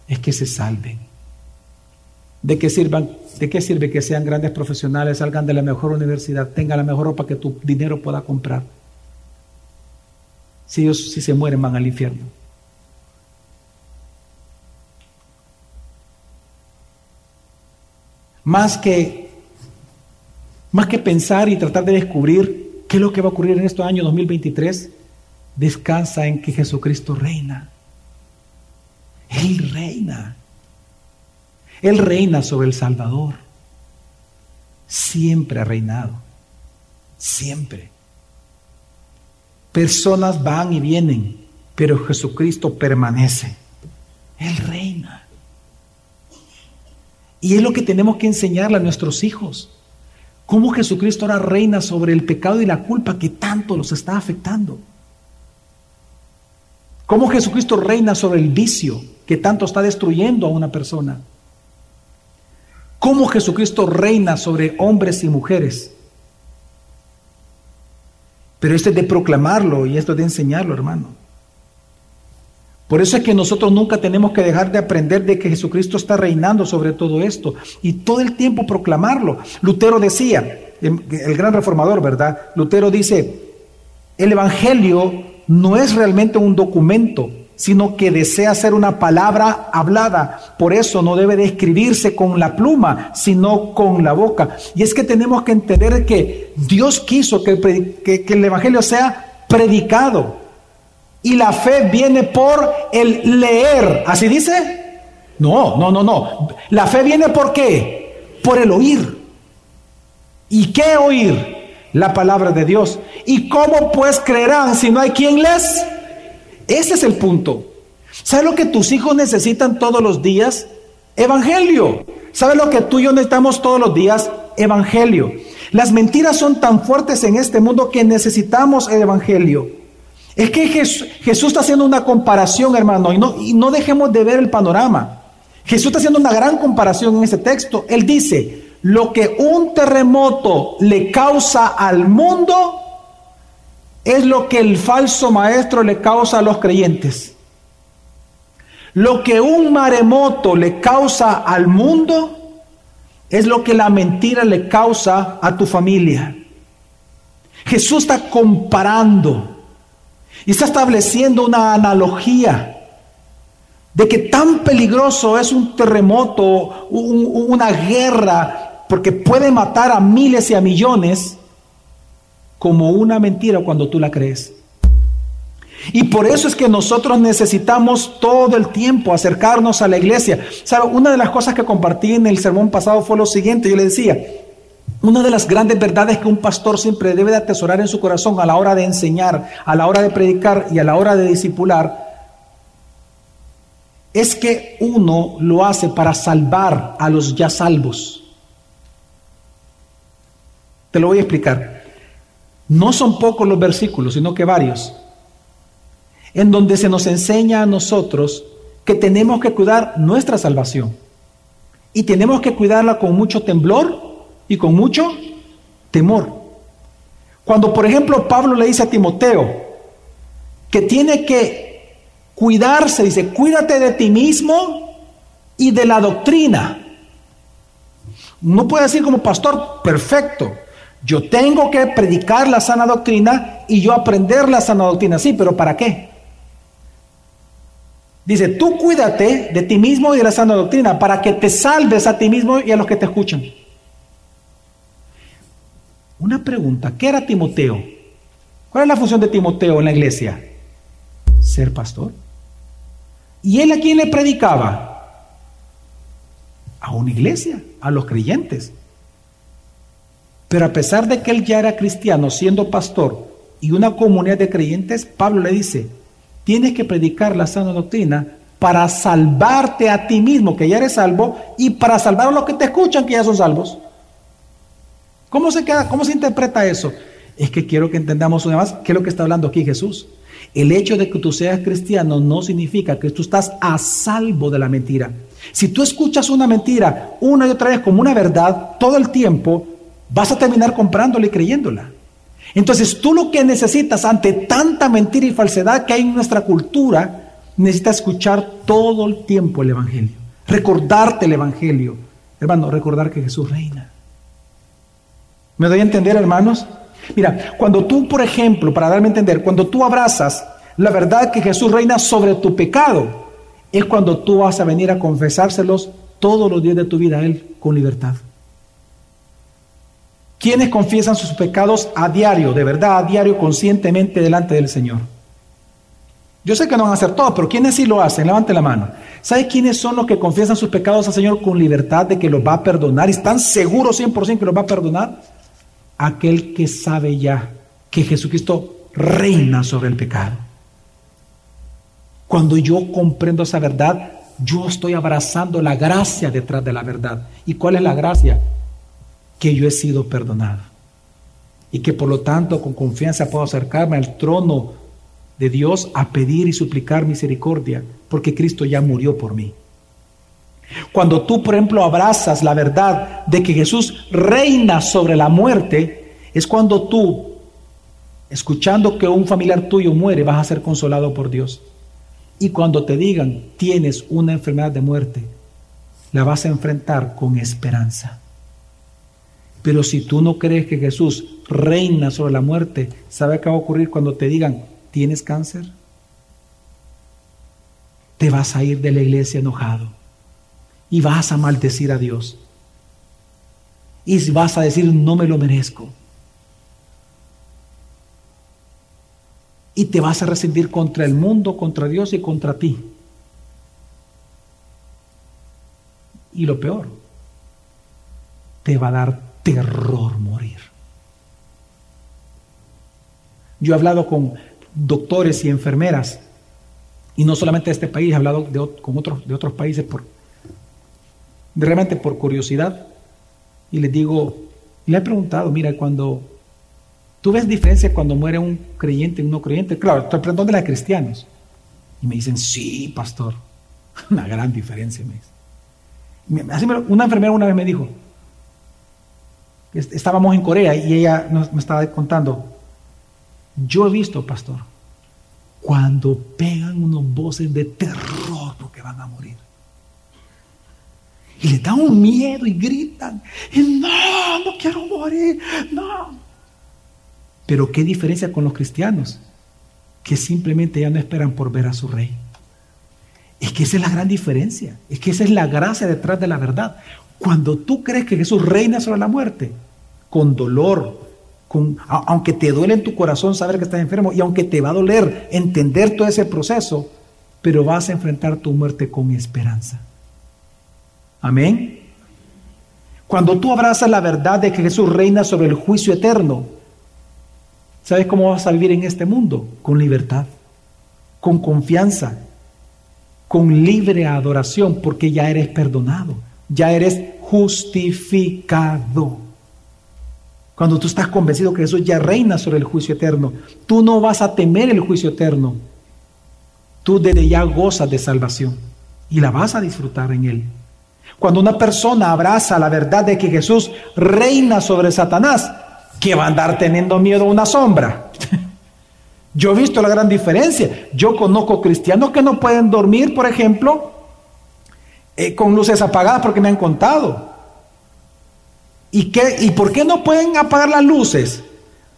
Es que se salven. ¿De qué, sirvan, ¿De qué sirve que sean grandes profesionales, salgan de la mejor universidad, tengan la mejor ropa que tu dinero pueda comprar? Si ellos, si se mueren, van al infierno. Más que, más que pensar y tratar de descubrir qué es lo que va a ocurrir en este año 2023, descansa en que Jesucristo reina. Él reina. Él reina sobre el Salvador. Siempre ha reinado. Siempre. Personas van y vienen, pero Jesucristo permanece. Él reina. Y es lo que tenemos que enseñarle a nuestros hijos. Cómo Jesucristo ahora reina sobre el pecado y la culpa que tanto los está afectando. Cómo Jesucristo reina sobre el vicio que tanto está destruyendo a una persona cómo Jesucristo reina sobre hombres y mujeres. Pero esto es de proclamarlo y esto es de enseñarlo, hermano. Por eso es que nosotros nunca tenemos que dejar de aprender de que Jesucristo está reinando sobre todo esto y todo el tiempo proclamarlo. Lutero decía, el gran reformador, ¿verdad? Lutero dice, el Evangelio no es realmente un documento, sino que desea ser una palabra hablada. Por eso no debe de escribirse con la pluma, sino con la boca. Y es que tenemos que entender que Dios quiso que, el Evangelio sea predicado. Y la fe viene por el leer. ¿Así dice? No, no, no, no. La fe viene por qué? Por el oír. ¿Y qué oír? La palabra de Dios. ¿Y cómo pues creerán si no hay quien les? Ese es el punto. ¿Sabes lo que tus hijos necesitan todos los días? Evangelio. ¿Sabes lo que tú y yo necesitamos todos los días? Evangelio. Las mentiras son tan fuertes en este mundo que necesitamos el Evangelio. Es que Jesús, está haciendo una comparación, hermano, y no, y no dejemos de ver el panorama. Jesús está haciendo una gran comparación en ese texto. Él dice, lo que un terremoto le causa al mundo, es lo que el falso maestro le causa a los creyentes. Lo que un maremoto le causa al mundo es lo que la mentira le causa a tu familia. Jesús está comparando y está estableciendo una analogía de que tan peligroso es un terremoto, una guerra, porque puede matar a miles y a millones, como una mentira cuando tú la crees. Y por eso es que nosotros necesitamos todo el tiempo acercarnos a la iglesia. ¿Sabe? Una de las cosas que compartí en el sermón pasado fue lo siguiente, yo le decía, una de las grandes verdades que un pastor siempre debe de atesorar en su corazón a la hora de enseñar, a la hora de predicar y a la hora de discipular, es que uno lo hace para salvar a los ya salvos. Te lo voy a explicar. No son pocos los versículos, sino que varios en donde se nos enseña a nosotros que tenemos que cuidar nuestra salvación. Y tenemos que cuidarla con mucho temblor y con mucho temor. Cuando, por ejemplo, Pablo le dice a Timoteo que tiene que cuidarse, dice, cuídate de ti mismo y de la doctrina. No puede decir como pastor, perfecto, yo tengo que predicar la sana doctrina y yo aprender la sana doctrina, sí, pero ¿para qué? Dice, tú cuídate de ti mismo y de la sana doctrina para que te salves a ti mismo y a los que te escuchan. Una pregunta, ¿qué era Timoteo? ¿Cuál es la función de Timoteo en la iglesia? Ser pastor. ¿Y él a quién le predicaba? A una iglesia, a los creyentes. Pero a pesar de que él ya era cristiano, siendo pastor y una comunidad de creyentes, Pablo le dice, Tienes que predicar la sana doctrina para salvarte a ti mismo, que ya eres salvo, y para salvar a los que te escuchan, que ya son salvos. ¿Cómo se, queda, cómo se interpreta eso? Es que quiero que entendamos una vez qué es lo que está hablando aquí Jesús. El hecho de que tú seas cristiano no significa que tú estás a salvo de la mentira. Si tú escuchas una mentira una y otra vez como una verdad todo el tiempo, vas a terminar comprándola y creyéndola. Entonces tú lo que necesitas ante tanta mentira y falsedad que hay en nuestra cultura, necesitas escuchar todo el tiempo el Evangelio, recordarte el Evangelio. Hermano, recordar que Jesús reina. ¿Me doy a entender, hermanos? Mira, cuando tú, por ejemplo, para darme a entender, cuando tú abrazas la verdad que Jesús reina sobre tu pecado, es cuando tú vas a venir a confesárselos todos los días de tu vida a Él con libertad. ¿Quiénes confiesan sus pecados a diario, de verdad, a diario, conscientemente delante del Señor? Yo sé que no van a hacer todo, pero ¿quiénes sí lo hacen? Levante la mano. ¿Sabe quiénes son los que confiesan sus pecados al Señor con libertad de que los va a perdonar y están seguros 100% que los va a perdonar? Aquel que sabe ya que Jesucristo reina sobre el pecado. Cuando yo comprendo esa verdad, yo estoy abrazando la gracia detrás de la verdad. ¿Y cuál es la gracia? Que yo he sido perdonado. Y que por lo tanto con confianza puedo acercarme al trono de Dios a pedir y suplicar misericordia, porque Cristo ya murió por mí. Cuando tú, por ejemplo, abrazas la verdad de que Jesús reina sobre la muerte, es cuando tú, escuchando que un familiar tuyo muere, vas a ser consolado por Dios. Y cuando te digan, tienes una enfermedad de muerte, la vas a enfrentar con esperanza. Pero si tú no crees que Jesús reina sobre la muerte, ¿sabe qué va a ocurrir cuando te digan, ¿tienes cáncer? Te vas a ir de la iglesia enojado y vas a maldecir a Dios. Y vas a decir, no me lo merezco. Y te vas a resentir contra el mundo, contra Dios y contra ti. Y lo peor, te va a dar terror morir. Yo he hablado con doctores y enfermeras, y no solamente de este país, he hablado con otros, de otros países por, realmente por curiosidad, y les digo, le he preguntado, mira, cuando tú ves diferencia cuando muere un creyente y un no creyente, claro, estoy preguntando de la cristianos, y me dicen, sí, pastor, una gran diferencia, Una enfermera una vez me dijo, estábamos en Corea y ella me estaba contando, yo he visto, pastor, cuando pegan unos voces de terror porque van a morir. Y les dan un miedo y gritan, y no, no quiero morir, no. Pero qué diferencia con los cristianos, que simplemente ya no esperan por ver a su rey. Es que esa es la gran diferencia. Es que esa es la gracia detrás de la verdad. Cuando tú crees que Jesús reina sobre la muerte, con dolor, con, aunque te duele en tu corazón saber que estás enfermo y aunque te va a doler entender todo ese proceso, pero vas a enfrentar tu muerte con esperanza. Amén. Cuando tú abrazas la verdad de que Jesús reina sobre el juicio eterno, ¿sabes cómo vas a vivir en este mundo? Con libertad, con confianza, con libre adoración, porque ya eres perdonado, ya eres justificado. Cuando tú estás convencido que Jesús ya reina sobre el juicio eterno, tú no vas a temer el juicio eterno. Tú desde ya gozas de salvación y la vas a disfrutar en él. Cuando una persona abraza la verdad de que Jesús reina sobre Satanás, que va a andar teniendo miedo a una sombra. Yo he visto la gran diferencia. Yo conozco cristianos que no pueden dormir, por ejemplo, eh, con luces apagadas porque me han contado. ¿Y, qué, ¿Y por qué no pueden apagar las luces?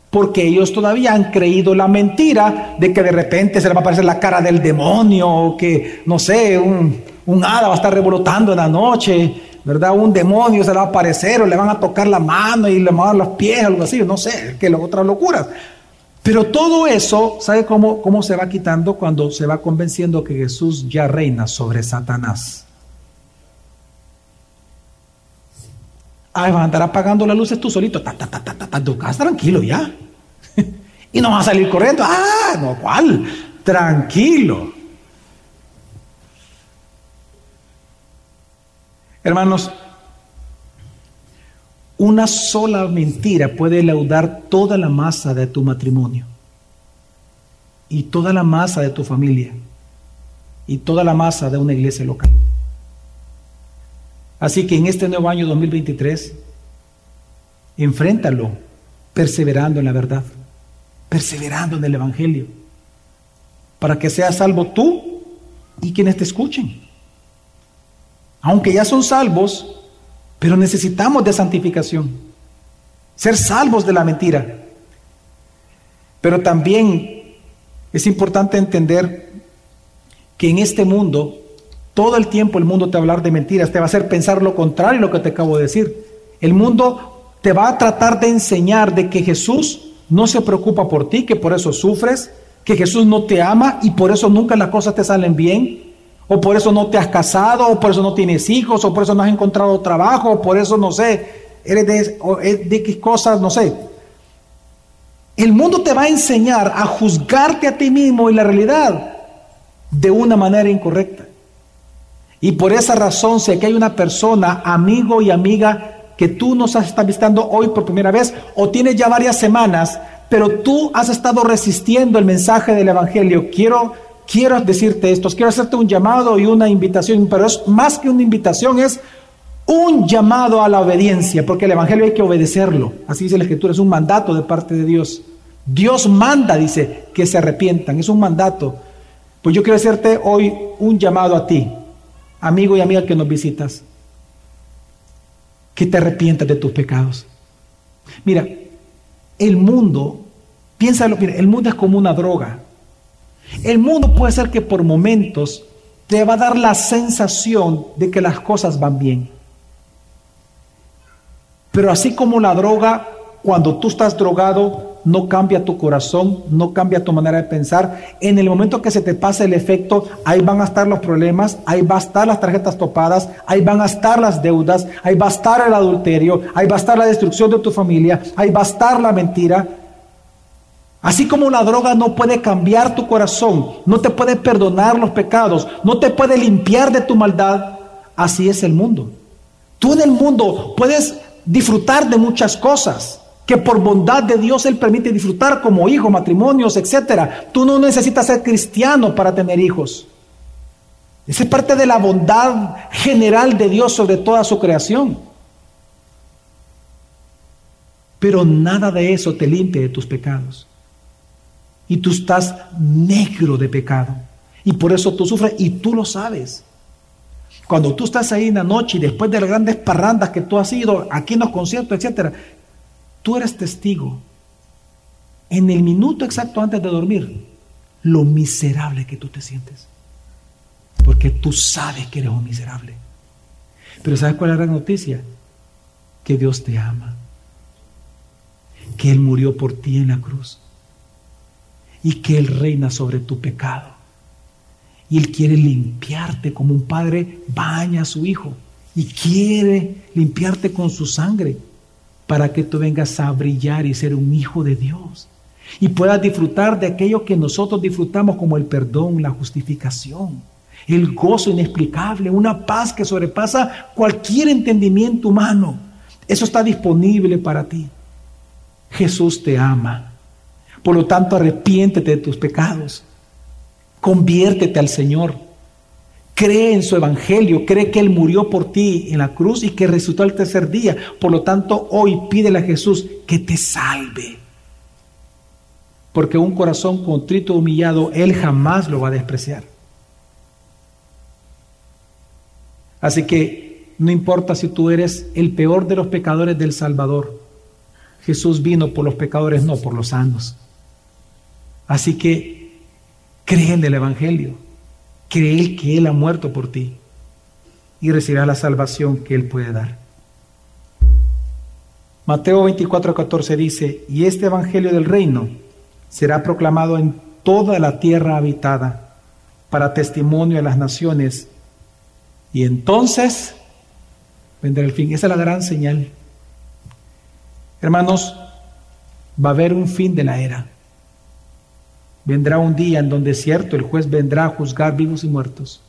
Porque ellos todavía han creído la mentira de que de repente se les va a aparecer la cara del demonio o que, no sé, un, un hada va a estar revolotando en la noche, ¿verdad? Un demonio se le va a aparecer o le van a tocar la mano y le van a dar los pies, algo así, no sé, que las otras locuras. Pero todo eso, ¿sabe cómo, cómo se va quitando cuando se va convenciendo que Jesús ya reina sobre Satanás? Ay, vas a andar apagando las luces tú solito. Ta, ta, ta, ta, ta, tu casa tranquilo ya. y no vas a salir corriendo. Ah, no, ¿cuál? Tranquilo. Hermanos, una sola mentira puede laudar toda la masa de tu matrimonio y toda la masa de tu familia y toda la masa de una iglesia local. Así que en este nuevo año 2023, enfréntalo perseverando en la verdad, perseverando en el Evangelio, para que seas salvo tú y quienes te escuchen aunque ya son salvos, pero necesitamos de santificación, ser salvos de la mentira. Pero también es importante entender que en este mundo, todo el tiempo el mundo te va a hablar de mentiras, te va a hacer pensar lo contrario a lo que te acabo de decir. El mundo te va a tratar de enseñar de que Jesús no se preocupa por ti, que por eso sufres, que Jesús no te ama y por eso nunca las cosas te salen bien, o por eso no te has casado, o por eso no tienes hijos, o por eso no has encontrado trabajo, o por eso no sé, eres de, o de qué cosas, no sé. El mundo te va a enseñar a juzgarte a ti mismo y la realidad de una manera incorrecta. Y por esa razón, si aquí hay una persona, amigo y amiga, que tú nos estás visitando hoy por primera vez, o tienes ya varias semanas, pero tú has estado resistiendo el mensaje del Evangelio, quiero quiero decirte esto, quiero hacerte un llamado y una invitación, pero es más que una invitación, es un llamado a la obediencia, porque el Evangelio hay que obedecerlo. Así dice la Escritura, es un mandato de parte de Dios. Dios manda, dice, que se arrepientan, es un mandato. Pues yo quiero hacerte hoy un llamado a ti, amigo y amiga que nos visitas, que te arrepientas de tus pecados. Mira, el mundo, piénsalo, mira, el mundo es como una droga. El mundo puede ser que por momentos te va a dar la sensación de que las cosas van bien. Pero así como la droga, cuando tú estás drogado, no cambia tu corazón, no cambia tu manera de pensar. En el momento que se te pase el efecto, ahí van a estar los problemas, ahí va a estar las tarjetas topadas, ahí van a estar las deudas, ahí va a estar el adulterio, ahí va a estar la destrucción de tu familia, ahí va a estar la mentira. Así como la droga no puede cambiar tu corazón, no te puede perdonar los pecados, no te puede limpiar de tu maldad, así es el mundo. Tú en el mundo puedes disfrutar de muchas cosas que por bondad de Dios Él permite disfrutar como hijos, matrimonios, etc. Tú no necesitas ser cristiano para tener hijos. Esa es parte de la bondad general de Dios sobre toda su creación. Pero nada de eso te limpia de tus pecados y tú estás negro de pecado. Y por eso tú sufres y tú lo sabes. Cuando tú estás ahí en la noche y después de las grandes parrandas que tú has ido, aquí en los conciertos, etcétera, tú eres testigo en el minuto exacto antes de dormir lo miserable que tú te sientes. porque tú sabes que eres un miserable. Pero ¿sabes cuál es la gran noticia? Que Dios te ama, que Él murió por ti en la cruz y que Él reina sobre tu pecado. Y Él quiere limpiarte como un padre baña a su hijo y quiere limpiarte con su sangre para que tú vengas a brillar y ser un hijo de Dios y puedas disfrutar de aquello que nosotros disfrutamos como el perdón, la justificación, el gozo inexplicable, una paz que sobrepasa cualquier entendimiento humano. Eso está disponible para ti. Jesús te ama. Por lo tanto, arrepiéntete de tus pecados. Conviértete al Señor. Cree en su evangelio, cree que Él murió por ti en la cruz y que resucitó al tercer día. Por lo tanto, hoy pídele a Jesús que te salve porque un corazón contrito, humillado, Él jamás lo va a despreciar. Así que no importa si tú eres el peor de los pecadores del Salvador, Jesús vino por los pecadores, no por los sanos. Así que cree en el Evangelio, cree que Él ha muerto por ti y recibirás la salvación que Él puede dar. Mateo 24, 14 dice, y este Evangelio del reino, será proclamado en toda la tierra habitada para testimonio de las naciones. Y entonces vendrá el fin. Esa es la gran señal. Hermanos, va a haber un fin de la era. Vendrá un día en donde, cierto, el juez vendrá a juzgar vivos y muertos.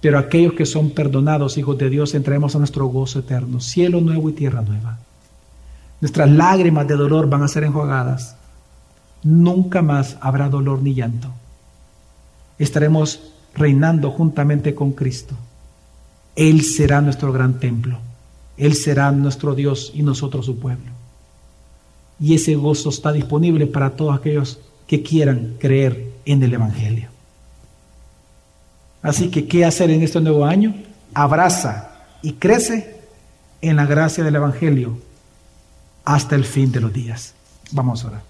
Pero aquellos que son perdonados, hijos de Dios, entraremos a nuestro gozo eterno, cielo nuevo y tierra nueva. Nuestras lágrimas de dolor van a ser enjuagadas nunca más habrá dolor ni llanto. Estaremos reinando juntamente con Cristo. Él será nuestro gran templo. Él será nuestro Dios y nosotros su pueblo. Y ese gozo está disponible para todos aquellos que quieran creer en el Evangelio. Así que, ¿qué hacer en este nuevo año? Abraza y crece en la gracia del Evangelio hasta el fin de los días. Vamos a orar.